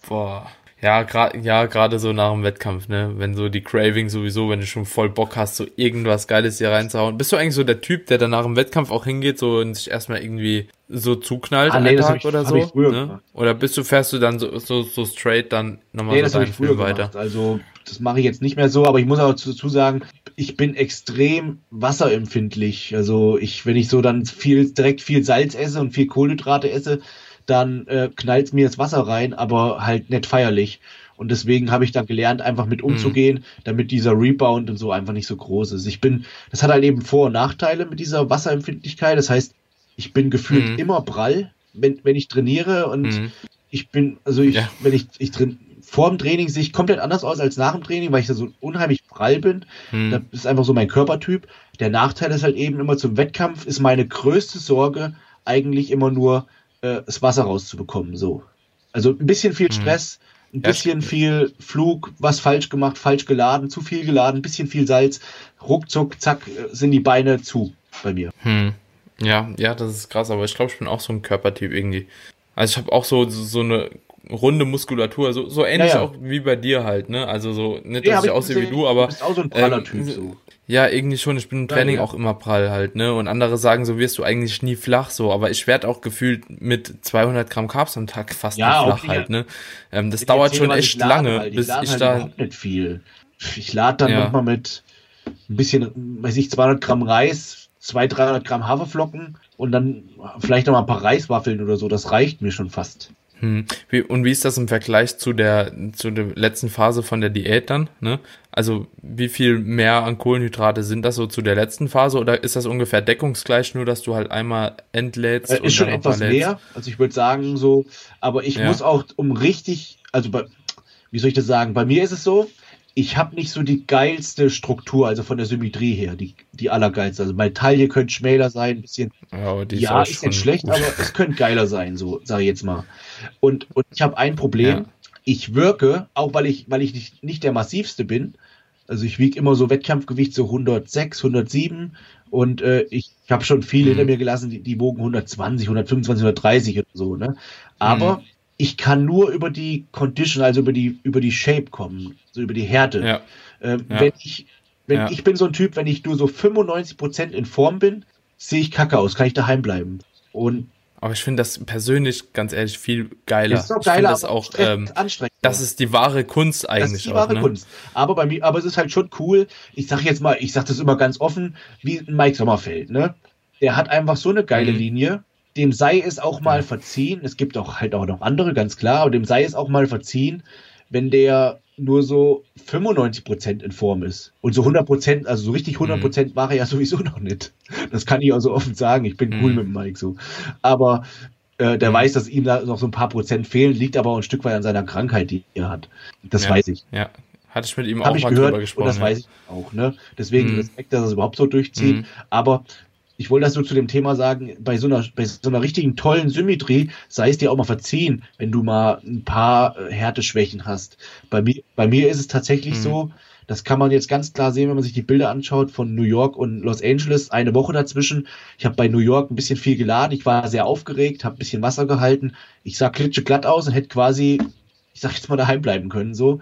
Boah. Ja, gerade ja, gerade so nach dem Wettkampf, ne? Wenn so die Craving sowieso, wenn du schon voll Bock hast, so irgendwas Geiles hier reinzuhauen. Bist du eigentlich so der Typ, der dann nach dem Wettkampf auch hingeht, so und sich erstmal irgendwie so zuknallt ah, nee, einen Tag ich, oder so? Ne? Oder bist du, fährst du dann so, so, so straight dann nochmal nee, so deinen Film weiter? Also, das mache ich jetzt nicht mehr so, aber ich muss auch dazu sagen, ich bin extrem wasserempfindlich. Also ich, wenn ich so dann viel, direkt viel Salz esse und viel Kohlenhydrate esse, dann äh, knallt mir das Wasser rein, aber halt nicht feierlich. Und deswegen habe ich dann gelernt, einfach mit umzugehen, mhm. damit dieser Rebound und so einfach nicht so groß ist. Ich bin, das hat halt eben Vor- und Nachteile mit dieser Wasserempfindlichkeit. Das heißt, ich bin gefühlt mhm. immer prall, wenn, wenn ich trainiere und mhm. ich bin, also ich, ja. wenn ich, ich drin, vor dem Training sehe ich komplett anders aus als nach dem Training, weil ich da so unheimlich prall bin. Mhm. Das ist einfach so mein Körpertyp. Der Nachteil ist halt eben immer zum Wettkampf ist meine größte Sorge eigentlich immer nur, äh, das Wasser rauszubekommen. So. Also ein bisschen viel mhm. Stress, ein bisschen viel Flug, was falsch gemacht, falsch geladen, zu viel geladen, ein bisschen viel Salz, ruckzuck, zack, äh, sind die Beine zu bei mir. Hm. Ja, ja, das ist krass, aber ich glaube, ich bin auch so ein Körpertyp irgendwie. Also ich habe auch so, so, so eine runde Muskulatur, so, so ähnlich ja, ja. auch wie bei dir halt, ne? Also so, nicht, dass ja, ich aussehe wie du, aber. Du bist auch so ein praller ähm, Typ so. Ja, irgendwie schon. Ich bin im Training ja, auch immer prall halt, ne? Und andere sagen, so wirst du eigentlich nie flach, so. Aber ich werde auch gefühlt mit 200 Gramm Carbs am Tag fast ja, flach okay, halt, ne? Ähm, das dauert schon echt lade, lange, halt. bis ich halt da. Nicht viel. Ich lade dann ja. manchmal mit ein bisschen, weiß ich, 200 Gramm Reis, 200, 300 Gramm Haferflocken und dann vielleicht noch mal ein paar Reiswaffeln oder so. Das reicht mir schon fast. Hm. Wie, und wie ist das im Vergleich zu der, zu der letzten Phase von der Diät dann? Ne? Also wie viel mehr an Kohlenhydrate sind das so zu der letzten Phase oder ist das ungefähr deckungsgleich, nur dass du halt einmal entlädst? Äh, ist schon etwas mehr, also ich würde sagen so, aber ich ja. muss auch um richtig, also bei, wie soll ich das sagen, bei mir ist es so, ich habe nicht so die geilste Struktur, also von der Symmetrie her, die, die allergeilste. Also meine Taille könnte schmäler sein, ein bisschen. Ja, ja ist, ist jetzt schlecht, gut. aber es könnte geiler sein, so sage ich jetzt mal. Und, und ich habe ein Problem. Ja. Ich wirke, auch weil ich, weil ich nicht, nicht der massivste bin. Also ich wiege immer so Wettkampfgewicht so 106, 107 und äh, ich habe schon viele mhm. hinter mir gelassen, die, die wogen 120, 125, 130 oder so. Ne? Aber mhm ich kann nur über die Condition, also über die, über die Shape kommen, so über die Härte. Ja. Ähm, ja. Wenn ich, wenn ja. ich bin so ein Typ, wenn ich nur so 95% in Form bin, sehe ich kacke aus, kann ich daheim bleiben. Und aber ich finde das persönlich, ganz ehrlich, viel geiler. Das ist auch geiler, das auch ähm, anstrengend. Das ist die wahre Kunst eigentlich. Das ist die wahre ne? Kunst. Aber bei mir, aber es ist halt schon cool. Ich sag jetzt mal, ich sag das immer ganz offen, wie Mike Sommerfeld, ne? Der hat einfach so eine geile mhm. Linie dem sei es auch mal verziehen. Es gibt auch halt auch noch andere, ganz klar, aber dem sei es auch mal verziehen, wenn der nur so 95% in Form ist. Und so 100%, also so richtig 100% mhm. war er ja sowieso noch nicht. Das kann ich auch so offen sagen. Ich bin cool mhm. mit Mike so. Aber äh, der mhm. weiß, dass ihm da noch so ein paar Prozent fehlen, liegt aber auch ein Stück weit an seiner Krankheit, die er hat. Das ja, weiß ich. Ja. Hatte ich mit ihm Hab auch mal gehört, drüber gesprochen. Und das ja. weiß ich auch, ne? Deswegen mhm. Respekt, dass er es überhaupt so durchzieht. Mhm. Aber ich wollte das nur zu dem Thema sagen, bei so einer, bei so einer richtigen tollen Symmetrie sei es dir auch mal verziehen, wenn du mal ein paar äh, Härteschwächen hast. Bei mir, bei mir ist es tatsächlich mhm. so, das kann man jetzt ganz klar sehen, wenn man sich die Bilder anschaut von New York und Los Angeles, eine Woche dazwischen. Ich habe bei New York ein bisschen viel geladen, ich war sehr aufgeregt, habe ein bisschen Wasser gehalten. Ich sah klitsche glatt aus und hätte quasi, ich sag jetzt mal, daheim bleiben können. so.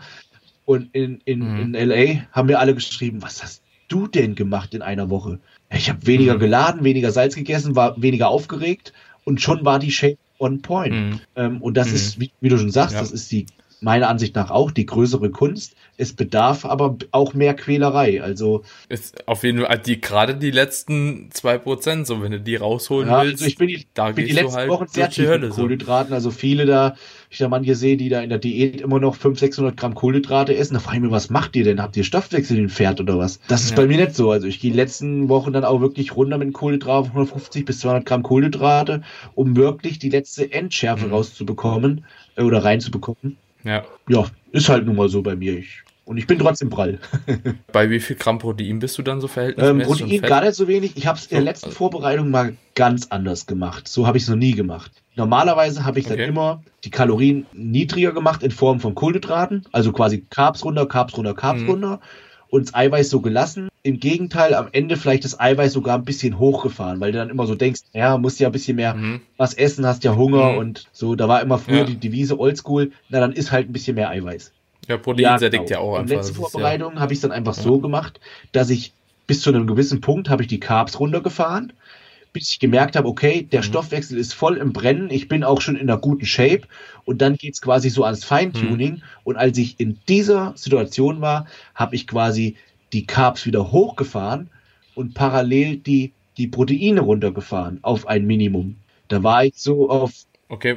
Und in, in, mhm. in LA haben mir alle geschrieben, was hast du denn gemacht in einer Woche? Ich habe weniger mhm. geladen, weniger Salz gegessen, war weniger aufgeregt und schon war die Shape on point. Mhm. Ähm, und das mhm. ist, wie, wie, du schon sagst, ja. das ist die meiner Ansicht nach auch die größere Kunst. Es bedarf aber auch mehr Quälerei. Also ist auf jeden Fall die gerade die letzten zwei Prozent, so wenn du die rausholen ja, willst. Also ich bin die, da bin die letzten halt Wochen sehr tief mit Kohlenhydraten. Also viele da, ich da manche sehe, die da in der Diät immer noch 500, 600 Gramm Kohlenhydrate essen. Da frage ich mich, was macht ihr denn? Habt ihr Stoffwechsel in Pferd oder was? Das ist ja. bei mir nicht so. Also ich gehe die letzten Wochen dann auch wirklich runter mit Kohlenhydraten, 150 bis 200 Gramm Kohlenhydrate, um wirklich die letzte Endschärfe mhm. rauszubekommen äh, oder reinzubekommen. Ja. Ja, ist halt nun mal so bei mir. Ich, und ich bin trotzdem prall. bei wie viel Gramm Protein bist du dann so verhältnismäßig? Ähm, Protein gar nicht so wenig. Ich habe es in der letzten Vorbereitung mal ganz anders gemacht. So habe ich es noch nie gemacht. Normalerweise habe ich okay. dann immer die Kalorien niedriger gemacht in Form von Kohlenhydraten, also quasi Carbs runter, Carbs runter, Carbs mhm. runter und das Eiweiß so gelassen. Im Gegenteil, am Ende vielleicht das Eiweiß sogar ein bisschen hochgefahren, weil du dann immer so denkst, ja, musst ja ein bisschen mehr mhm. was essen, hast ja Hunger mhm. und so. Da war immer früher ja. die Devise Oldschool, na dann ist halt ein bisschen mehr Eiweiß. Ja, Protein ja, sättigt genau. ja auch einfach. In letzter Vorbereitung ja. habe ich es dann einfach so gemacht, dass ich bis zu einem gewissen Punkt habe ich die Carbs runtergefahren, bis ich gemerkt habe, okay, der mhm. Stoffwechsel ist voll im Brennen, ich bin auch schon in einer guten Shape und dann geht es quasi so ans Feintuning mhm. und als ich in dieser Situation war, habe ich quasi die Carbs wieder hochgefahren und parallel die, die Proteine runtergefahren auf ein Minimum. Da war ich so auf. Okay,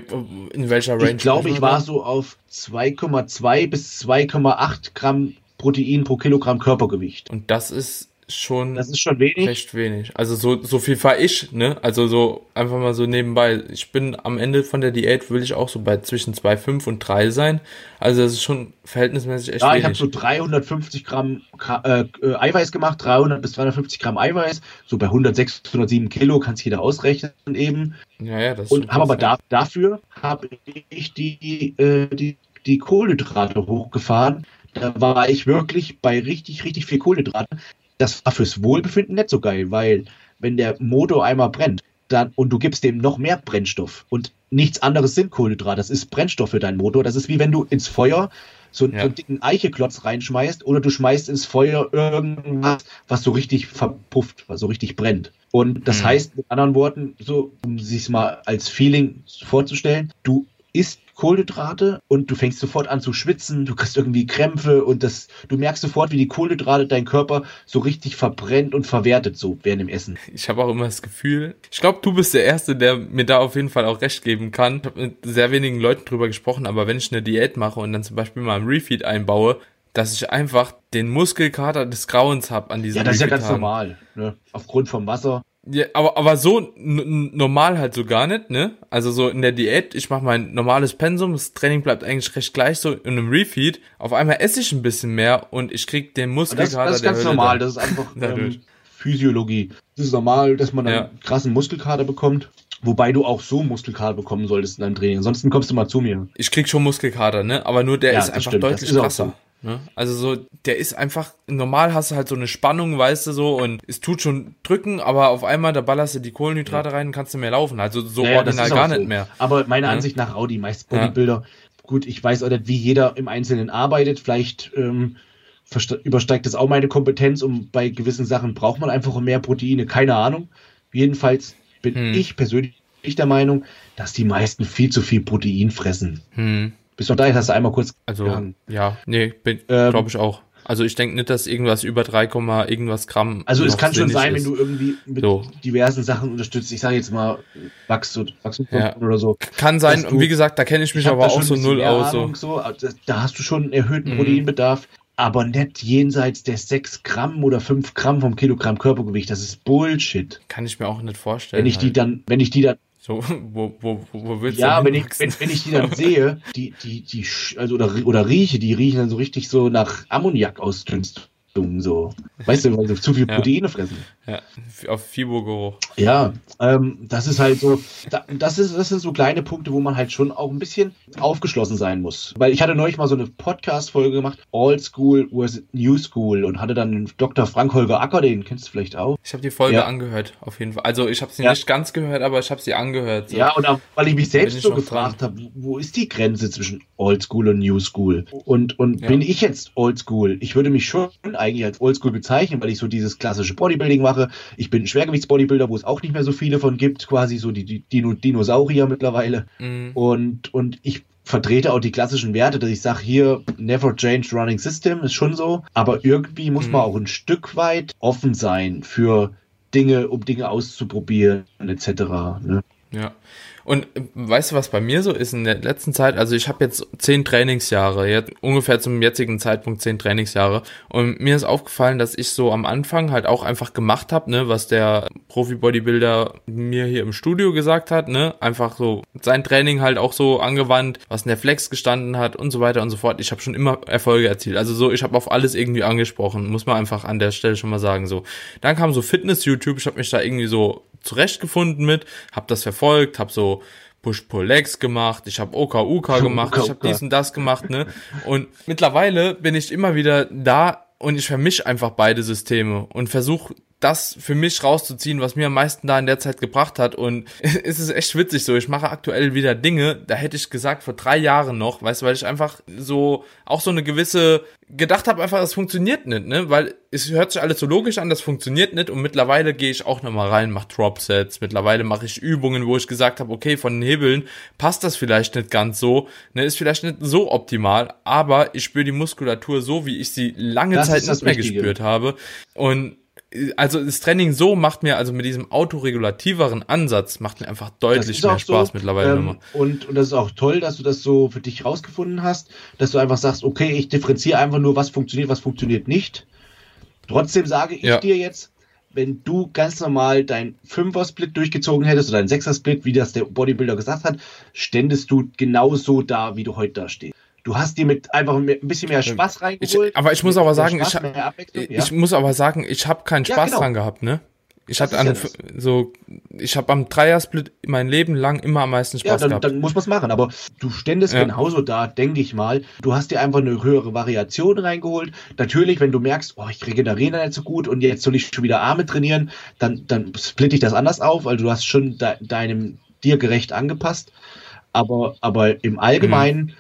in welcher Range? Ich glaube, ich war so auf 2,2 bis 2,8 Gramm Protein pro Kilogramm Körpergewicht. Und das ist schon, das ist schon wenig. recht wenig. Also so, so viel fahre ich, ne? Also so einfach mal so nebenbei. Ich bin am Ende von der Diät, will ich auch so bei zwischen 2,5 und 3 sein. Also das ist schon verhältnismäßig echt ja, wenig. ich habe so 350 Gramm äh, äh, Eiweiß gemacht, 300 bis 350 Gramm Eiweiß. So bei 106, 107 Kilo kann sich jeder ausrechnen eben. Ja, ja, das Und habe aber da, dafür habe ich die, äh, die, die Kohlenhydrate hochgefahren. Da war ich wirklich bei richtig, richtig viel Kohlenhydrate das war fürs Wohlbefinden nicht so geil, weil wenn der Motor einmal brennt, dann, und du gibst dem noch mehr Brennstoff und nichts anderes sind Kohlenhydrate. Das ist Brennstoff für deinen Motor. Das ist wie wenn du ins Feuer so, ja. einen dicken Eicheklotz reinschmeißt oder du schmeißt ins Feuer irgendwas, was so richtig verpufft, was so richtig brennt. Und das mhm. heißt, mit anderen Worten, so, um sich mal als Feeling vorzustellen, du isst Kohlenhydrate und du fängst sofort an zu schwitzen, du kriegst irgendwie Krämpfe und das, du merkst sofort, wie die Kohlenhydrate deinen Körper so richtig verbrennt und verwertet, so während dem Essen. Ich habe auch immer das Gefühl, ich glaube, du bist der Erste, der mir da auf jeden Fall auch recht geben kann. Ich habe mit sehr wenigen Leuten drüber gesprochen, aber wenn ich eine Diät mache und dann zum Beispiel mal einen Refeed einbaue, dass ich einfach den Muskelkater des Grauens habe an diesem Ja, das ist ja ganz normal, ne? Aufgrund vom Wasser. Ja, aber, aber so normal halt so gar nicht, ne? Also so in der Diät, ich mache mein normales Pensum, das Training bleibt eigentlich recht gleich so in einem Refeed. Auf einmal esse ich ein bisschen mehr und ich krieg den Muskelkater. Das, das ist ganz normal, das ist einfach ähm, Physiologie. Das ist normal, dass man einen ja. krassen Muskelkater bekommt. Wobei du auch so Muskelkater bekommen solltest in deinem Training. Ansonsten kommst du mal zu mir. Ich krieg schon Muskelkater, ne? Aber nur der ja, ist einfach stimmt. deutlich krasser. Ne? Also so, der ist einfach, normal hast du halt so eine Spannung, weißt du so, und es tut schon drücken, aber auf einmal, da ballerst du die Kohlenhydrate ja. rein und kannst du mehr laufen. Also so ja, ordinal gar so. nicht mehr. Aber meiner ja. Ansicht nach auch die meisten Bodybuilder, gut, ich weiß auch nicht, wie jeder im Einzelnen arbeitet, vielleicht ähm, übersteigt das auch meine Kompetenz und bei gewissen Sachen braucht man einfach mehr Proteine, keine Ahnung. Jedenfalls bin hm. ich persönlich der Meinung, dass die meisten viel zu viel Protein fressen. Hm. Bis noch dahin hast du einmal kurz. Also, gehangen. ja, nee, ähm, glaube ich auch. Also ich denke nicht, dass irgendwas über 3, irgendwas Gramm. Also es kann schon sein, ist. wenn du irgendwie mit so. diversen Sachen unterstützt. Ich sage jetzt mal Wachs Wachstum ja. oder so. Kann sein. Und wie gesagt, da kenne ich mich ich aber auch so null aus. So. so. Da hast du schon einen erhöhten mhm. Proteinbedarf, aber nicht jenseits der 6 Gramm oder 5 Gramm vom Kilogramm Körpergewicht. Das ist Bullshit. Kann ich mir auch nicht vorstellen. Wenn ich halt. die dann, wenn ich die dann so, wo, wo, wo willst ja, du Ja, wenn ich, wenn, wenn ich die dann sehe, die, die, die, also, oder, oder rieche, die riechen dann so richtig so nach Ammoniak ausdünst so. Weißt du, weil sie zu viel Proteine ja. fressen. Ja, auf Fibo-Geruch. Ja, ähm, das ist halt so, das, ist, das sind so kleine Punkte, wo man halt schon auch ein bisschen aufgeschlossen sein muss. Weil ich hatte neulich mal so eine Podcast-Folge gemacht, Old School vs. New School und hatte dann Dr. Frank Holger Acker, den kennst du vielleicht auch. Ich habe die Folge ja. angehört, auf jeden Fall. Also ich habe sie ja. nicht ganz gehört, aber ich habe sie angehört. So. Ja, und auch, weil ich mich selbst so gefragt habe, wo ist die Grenze zwischen Old School und New School? Und, und bin ich jetzt Old School? Ich würde mich schon eigentlich als Oldschool bezeichnen, weil ich so dieses klassische Bodybuilding mache. Ich bin Schwergewichtsbodybuilder, wo es auch nicht mehr so viele von gibt, quasi so die, die Dino Dinosaurier mittlerweile. Mhm. Und, und ich vertrete auch die klassischen Werte, dass ich sage, hier, never change running system, ist schon so. Aber irgendwie muss mhm. man auch ein Stück weit offen sein für Dinge, um Dinge auszuprobieren, etc. Ne? Ja. Und äh, weißt du, was bei mir so ist in der letzten Zeit? Also ich habe jetzt zehn Trainingsjahre, jetzt ungefähr zum jetzigen Zeitpunkt zehn Trainingsjahre. Und mir ist aufgefallen, dass ich so am Anfang halt auch einfach gemacht habe, ne, was der Profi-Bodybuilder mir hier im Studio gesagt hat, ne? Einfach so sein Training halt auch so angewandt, was in der Flex gestanden hat und so weiter und so fort. Ich habe schon immer Erfolge erzielt. Also so, ich habe auf alles irgendwie angesprochen, muss man einfach an der Stelle schon mal sagen. So, dann kam so Fitness-YouTube, ich habe mich da irgendwie so zurechtgefunden mit, habe das verfolgt, habe so Push-Pull-Legs gemacht, ich habe OKUK gemacht, ich habe dies und das gemacht, ne? Und mittlerweile bin ich immer wieder da und ich vermische einfach beide Systeme und versuche das für mich rauszuziehen, was mir am meisten da in der Zeit gebracht hat. Und es ist echt witzig so. Ich mache aktuell wieder Dinge, da hätte ich gesagt, vor drei Jahren noch, weißt du, weil ich einfach so, auch so eine gewisse, gedacht habe einfach, das funktioniert nicht, ne? Weil es hört sich alles so logisch an, das funktioniert nicht. Und mittlerweile gehe ich auch nochmal rein, mache Dropsets. Mittlerweile mache ich Übungen, wo ich gesagt habe, okay, von den Hebeln passt das vielleicht nicht ganz so, ne? Ist vielleicht nicht so optimal, aber ich spüre die Muskulatur so, wie ich sie lange das Zeit nicht mehr Richtige. gespürt habe. Und also das Training so macht mir, also mit diesem autoregulativeren Ansatz, macht mir einfach deutlich mehr Spaß so, mittlerweile. Ähm, und, und das ist auch toll, dass du das so für dich rausgefunden hast, dass du einfach sagst, okay, ich differenziere einfach nur, was funktioniert, was funktioniert nicht. Trotzdem sage ich ja. dir jetzt, wenn du ganz normal dein Fünfer-Split durchgezogen hättest oder dein Sechser-Split, wie das der Bodybuilder gesagt hat, ständest du genauso da, wie du heute da stehst. Du hast dir mit einfach ein bisschen mehr Spaß reingeholt. Ich, aber ich muss aber sagen, ich, ja? ich muss aber sagen, ich habe keinen Spaß ja, genau. dran gehabt, ne? Ich hatte ja so, ich habe am Dreiersplit mein Leben lang immer am meisten Spaß ja, dann, gehabt. dann muss man es machen. Aber du ständest ja. genauso da, denke ich mal. Du hast dir einfach eine höhere Variation reingeholt. Natürlich, wenn du merkst, oh, ich regeneriere nicht so gut und jetzt soll ich schon wieder Arme trainieren, dann, dann splitte ich das anders auf, weil du hast schon de deinem dir gerecht angepasst. Aber, aber im Allgemeinen mhm.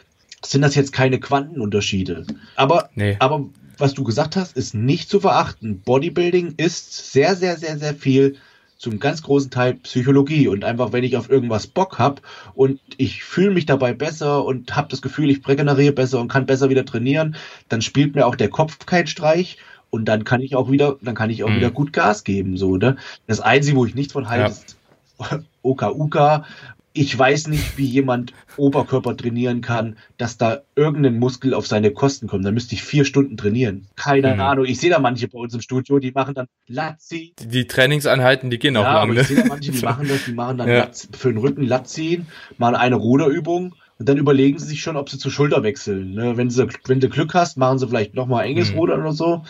Sind das jetzt keine Quantenunterschiede. Aber, nee. aber was du gesagt hast, ist nicht zu verachten. Bodybuilding ist sehr, sehr, sehr, sehr viel zum ganz großen Teil Psychologie und einfach, wenn ich auf irgendwas Bock habe und ich fühle mich dabei besser und habe das Gefühl, ich regeneriere besser und kann besser wieder trainieren, dann spielt mir auch der Kopf keinen Streich und dann kann ich auch wieder, dann kann ich auch mhm. wieder gut Gas geben, so, ne? Das Einzige, wo ich nichts von halte, ja. ist Oka Uka ich weiß nicht, wie jemand Oberkörper trainieren kann, dass da irgendein Muskel auf seine Kosten kommt. Da müsste ich vier Stunden trainieren. Keine mhm. Ahnung. Ich sehe da manche bei uns im Studio, die machen dann Latzi. Die, die Trainingseinheiten, die gehen ja, auch lang. Aber ich sehe da manche, die machen das, die machen dann ja. Latz, für den Rücken Latziehen, machen eine Ruderübung und dann überlegen sie sich schon, ob sie zur Schulter wechseln. Ne? Wenn, sie, wenn du Glück hast, machen sie vielleicht nochmal enges mhm. Rudern oder so.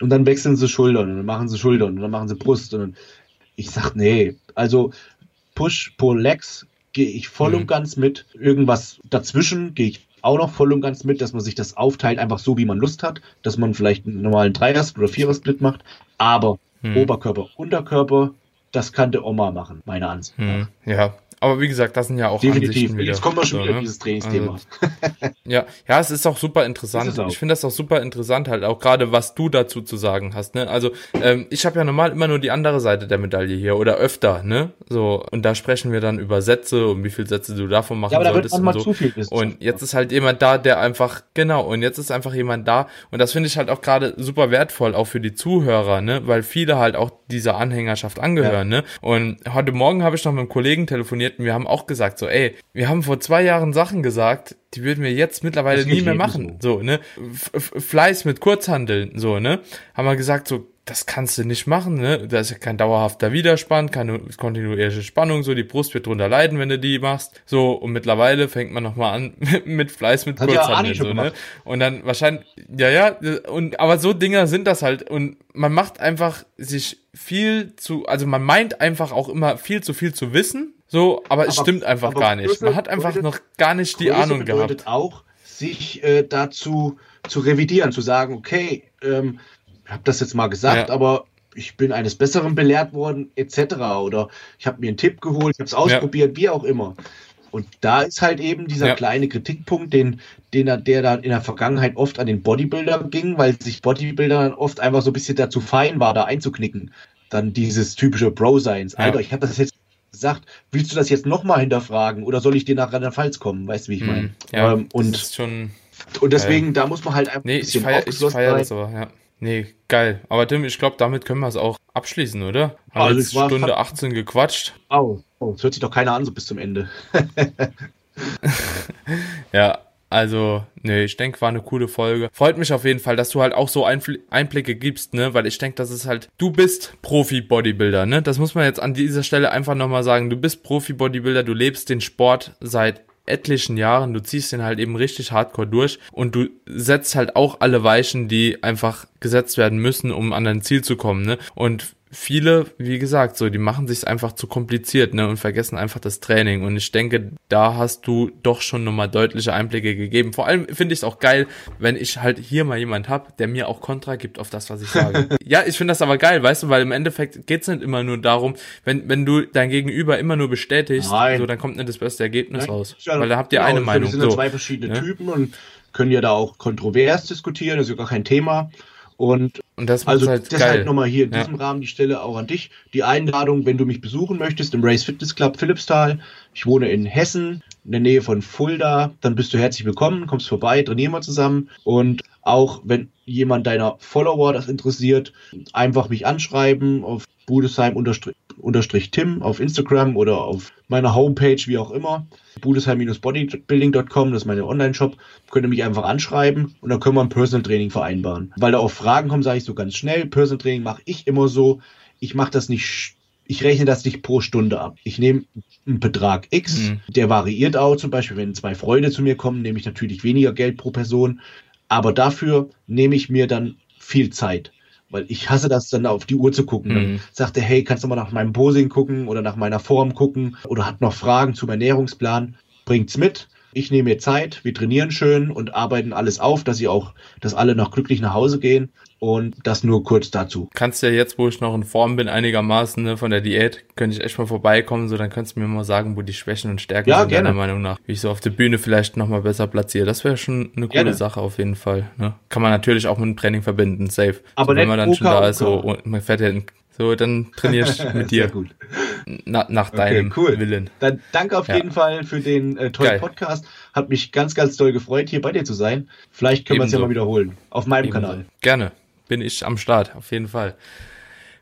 Und dann wechseln sie Schultern und dann machen sie Schultern und dann machen sie Brust. Und dann, ich sag, nee, also Push, Pull, Legs gehe ich voll mhm. und ganz mit. Irgendwas dazwischen gehe ich auch noch voll und ganz mit, dass man sich das aufteilt, einfach so, wie man Lust hat, dass man vielleicht einen normalen Dreier- oder Vierer-Split macht. Aber mhm. Oberkörper, Unterkörper, das kann der Oma machen, meiner Ansicht nach. Mhm. Ja, aber wie gesagt, das sind ja auch Definitiv. Jetzt kommen wir schon so, wieder ne? dieses Trainingsthema. Also, ja, ja, es ist auch super interessant. Ich finde das auch super interessant halt, auch gerade was du dazu zu sagen hast. Ne? Also ähm, ich habe ja normal immer nur die andere Seite der Medaille hier oder öfter, ne? So und da sprechen wir dann über Sätze und wie viele Sätze du davon machen ja, aber solltest und so. und jetzt ist halt jemand da, der einfach genau und jetzt ist einfach jemand da und das finde ich halt auch gerade super wertvoll auch für die Zuhörer, ne? Weil viele halt auch dieser Anhängerschaft angehören, ja. ne? Und heute Morgen habe ich noch mit einem Kollegen telefoniert und wir haben auch gesagt, so, ey, wir haben vor zwei Jahren Sachen gesagt, die würden wir jetzt mittlerweile nie mehr machen. So, so ne? F Fleiß mit Kurzhandeln, so, ne? Haben wir gesagt, so, das kannst du nicht machen, ne? Da ist ja kein dauerhafter Widerspann, keine kontinuierliche Spannung, so die Brust wird drunter leiden, wenn du die machst. So, und mittlerweile fängt man nochmal an mit, mit Fleiß mit ja so, ne? Und dann wahrscheinlich, ja, ja, und aber so Dinger sind das halt. Und man macht einfach sich viel zu, also man meint einfach auch immer viel zu viel zu wissen, so, aber, aber es stimmt einfach aber gar nicht. Man hat einfach noch gar nicht die Größe Ahnung gehabt. auch, sich äh, dazu zu revidieren, zu sagen, okay, ähm, habe das jetzt mal gesagt, ja. aber ich bin eines Besseren belehrt worden, etc. Oder ich habe mir einen Tipp geholt, ich habe es ausprobiert, ja. wie auch immer. Und da ist halt eben dieser ja. kleine Kritikpunkt, den, den der dann in der Vergangenheit oft an den Bodybuilder ging, weil sich Bodybuilder dann oft einfach so ein bisschen dazu fein war, da einzuknicken. Dann dieses typische Bro-Seins. Alter, ich habe das jetzt sagt, willst du das jetzt nochmal hinterfragen oder soll ich dir nach Rheinland-Pfalz kommen? Weißt du, wie ich meine? Hm, ja, ähm, und, schon, und deswegen, äh, da muss man halt einfach nee, ein bisschen ich feier, ich feier das aber, ja. Nee, geil. Aber Tim, ich glaube, damit können wir es auch abschließen, oder? Haben also jetzt Stunde 18 gequatscht. Oh, oh, das hört sich doch keiner an, so bis zum Ende. ja, also, nee, ich denke, war eine coole Folge. Freut mich auf jeden Fall, dass du halt auch so Einfl Einblicke gibst, ne? Weil ich denke, das ist halt, du bist Profi-Bodybuilder, ne? Das muss man jetzt an dieser Stelle einfach nochmal sagen. Du bist Profi-Bodybuilder, du lebst den Sport seit etlichen Jahren, du ziehst den halt eben richtig hardcore durch und du setzt halt auch alle Weichen, die einfach gesetzt werden müssen, um an dein Ziel zu kommen, ne? Und viele, wie gesagt, so, die machen sich einfach zu kompliziert, ne, und vergessen einfach das Training. Und ich denke, da hast du doch schon nochmal deutliche Einblicke gegeben. Vor allem finde ich es auch geil, wenn ich halt hier mal jemand hab, der mir auch Kontra gibt auf das, was ich sage. ja, ich finde das aber geil, weißt du, weil im Endeffekt geht's nicht immer nur darum, wenn, wenn du dein Gegenüber immer nur bestätigst, Nein. so, dann kommt nicht das beste Ergebnis Nein. raus. Ja, weil da habt ihr genau, eine Meinung. Das sind so. zwei verschiedene ja? Typen und können ja da auch kontrovers diskutieren, das ist ja gar kein Thema. Und, und das also halt deshalb geil. nochmal hier in ja. diesem Rahmen die Stelle auch an dich. Die Einladung, wenn du mich besuchen möchtest im Race Fitness Club Philippsthal. Ich wohne in Hessen, in der Nähe von Fulda. Dann bist du herzlich willkommen, kommst vorbei, trainieren wir zusammen. Und auch wenn jemand deiner Follower das interessiert, einfach mich anschreiben auf budesheim-tim auf Instagram oder auf meiner Homepage, wie auch immer. budesheim-bodybuilding.com, das ist meine Online-Shop. Könnt ihr mich einfach anschreiben und dann können wir ein Personal Training vereinbaren. Weil da auch Fragen kommen, sage ich so ganz schnell. Personal Training mache ich immer so. Ich mache das nicht ich rechne das nicht pro Stunde ab. Ich nehme einen Betrag X, mhm. der variiert auch. Zum Beispiel, wenn zwei Freunde zu mir kommen, nehme ich natürlich weniger Geld pro Person. Aber dafür nehme ich mir dann viel Zeit. Weil ich hasse das dann auf die Uhr zu gucken. Dann Mhm. sagt er, hey, kannst du mal nach meinem Posing gucken oder nach meiner Form gucken oder hat noch Fragen zum Ernährungsplan, bringt's mit. Ich nehme mir Zeit, wir trainieren schön und arbeiten alles auf, dass sie auch, dass alle noch glücklich nach Hause gehen. Und das nur kurz dazu. Kannst ja jetzt, wo ich noch in Form bin, einigermaßen ne, von der Diät, könnte ich echt mal vorbeikommen, so dann könntest du mir mal sagen, wo die Schwächen und Stärken Ja, sind, gerne. deiner Meinung nach. Wie ich so auf der Bühne vielleicht nochmal besser platziere. Das wäre schon eine coole Gerne. Sache auf jeden Fall. Ne? Kann man natürlich auch mit dem Training verbinden, safe. Aber so, wenn man dann schon da ist, so, und man fährt ja in, so, dann trainiere ich mit Sehr dir gut. na, nach deinem cool. Willen. Dann danke auf Ja. jeden Fall für den äh, tollen Geil. Podcast. Hat mich ganz, ganz doll gefreut, hier bei dir zu sein. Vielleicht können wir es ja mal wiederholen. Auf meinem Ebenso. Kanal. Gerne. Bin ich am Start, auf jeden Fall.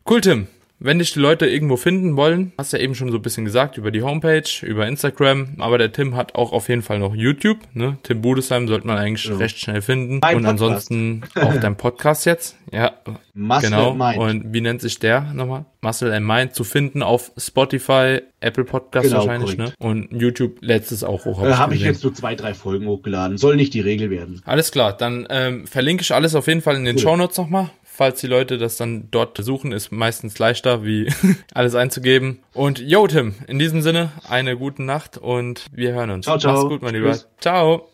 Cool, Tim. Wenn dich die Leute irgendwo finden wollen, hast ja eben schon so ein bisschen gesagt, über die Homepage, über Instagram, aber der Tim hat auch auf jeden Fall noch YouTube, ne? Tim Budesheim sollte man eigentlich Ja. recht schnell finden. Mein Und Podcast. ansonsten auch dein Podcast jetzt. Ja, Muscle genau. and Mind. Und wie nennt sich der nochmal? Muscle and Mind zu finden auf Spotify, Apple Podcast Genau, wahrscheinlich, korrekt. ne? Und YouTube letztes auch hoch. hab Äh, Habe ich gesehen. jetzt nur zwei, drei Folgen hochgeladen. Soll nicht die Regel werden. Alles klar, dann ähm, verlinke ich alles auf jeden Fall in den Cool. Shownotes nochmal. Falls die Leute das dann dort suchen, ist meistens leichter, wie alles einzugeben. Und yo, Tim, in diesem Sinne, eine gute Nacht und wir hören uns. Ciao, ciao. Mach's gut, mein Lieber. Tschüss. Ciao.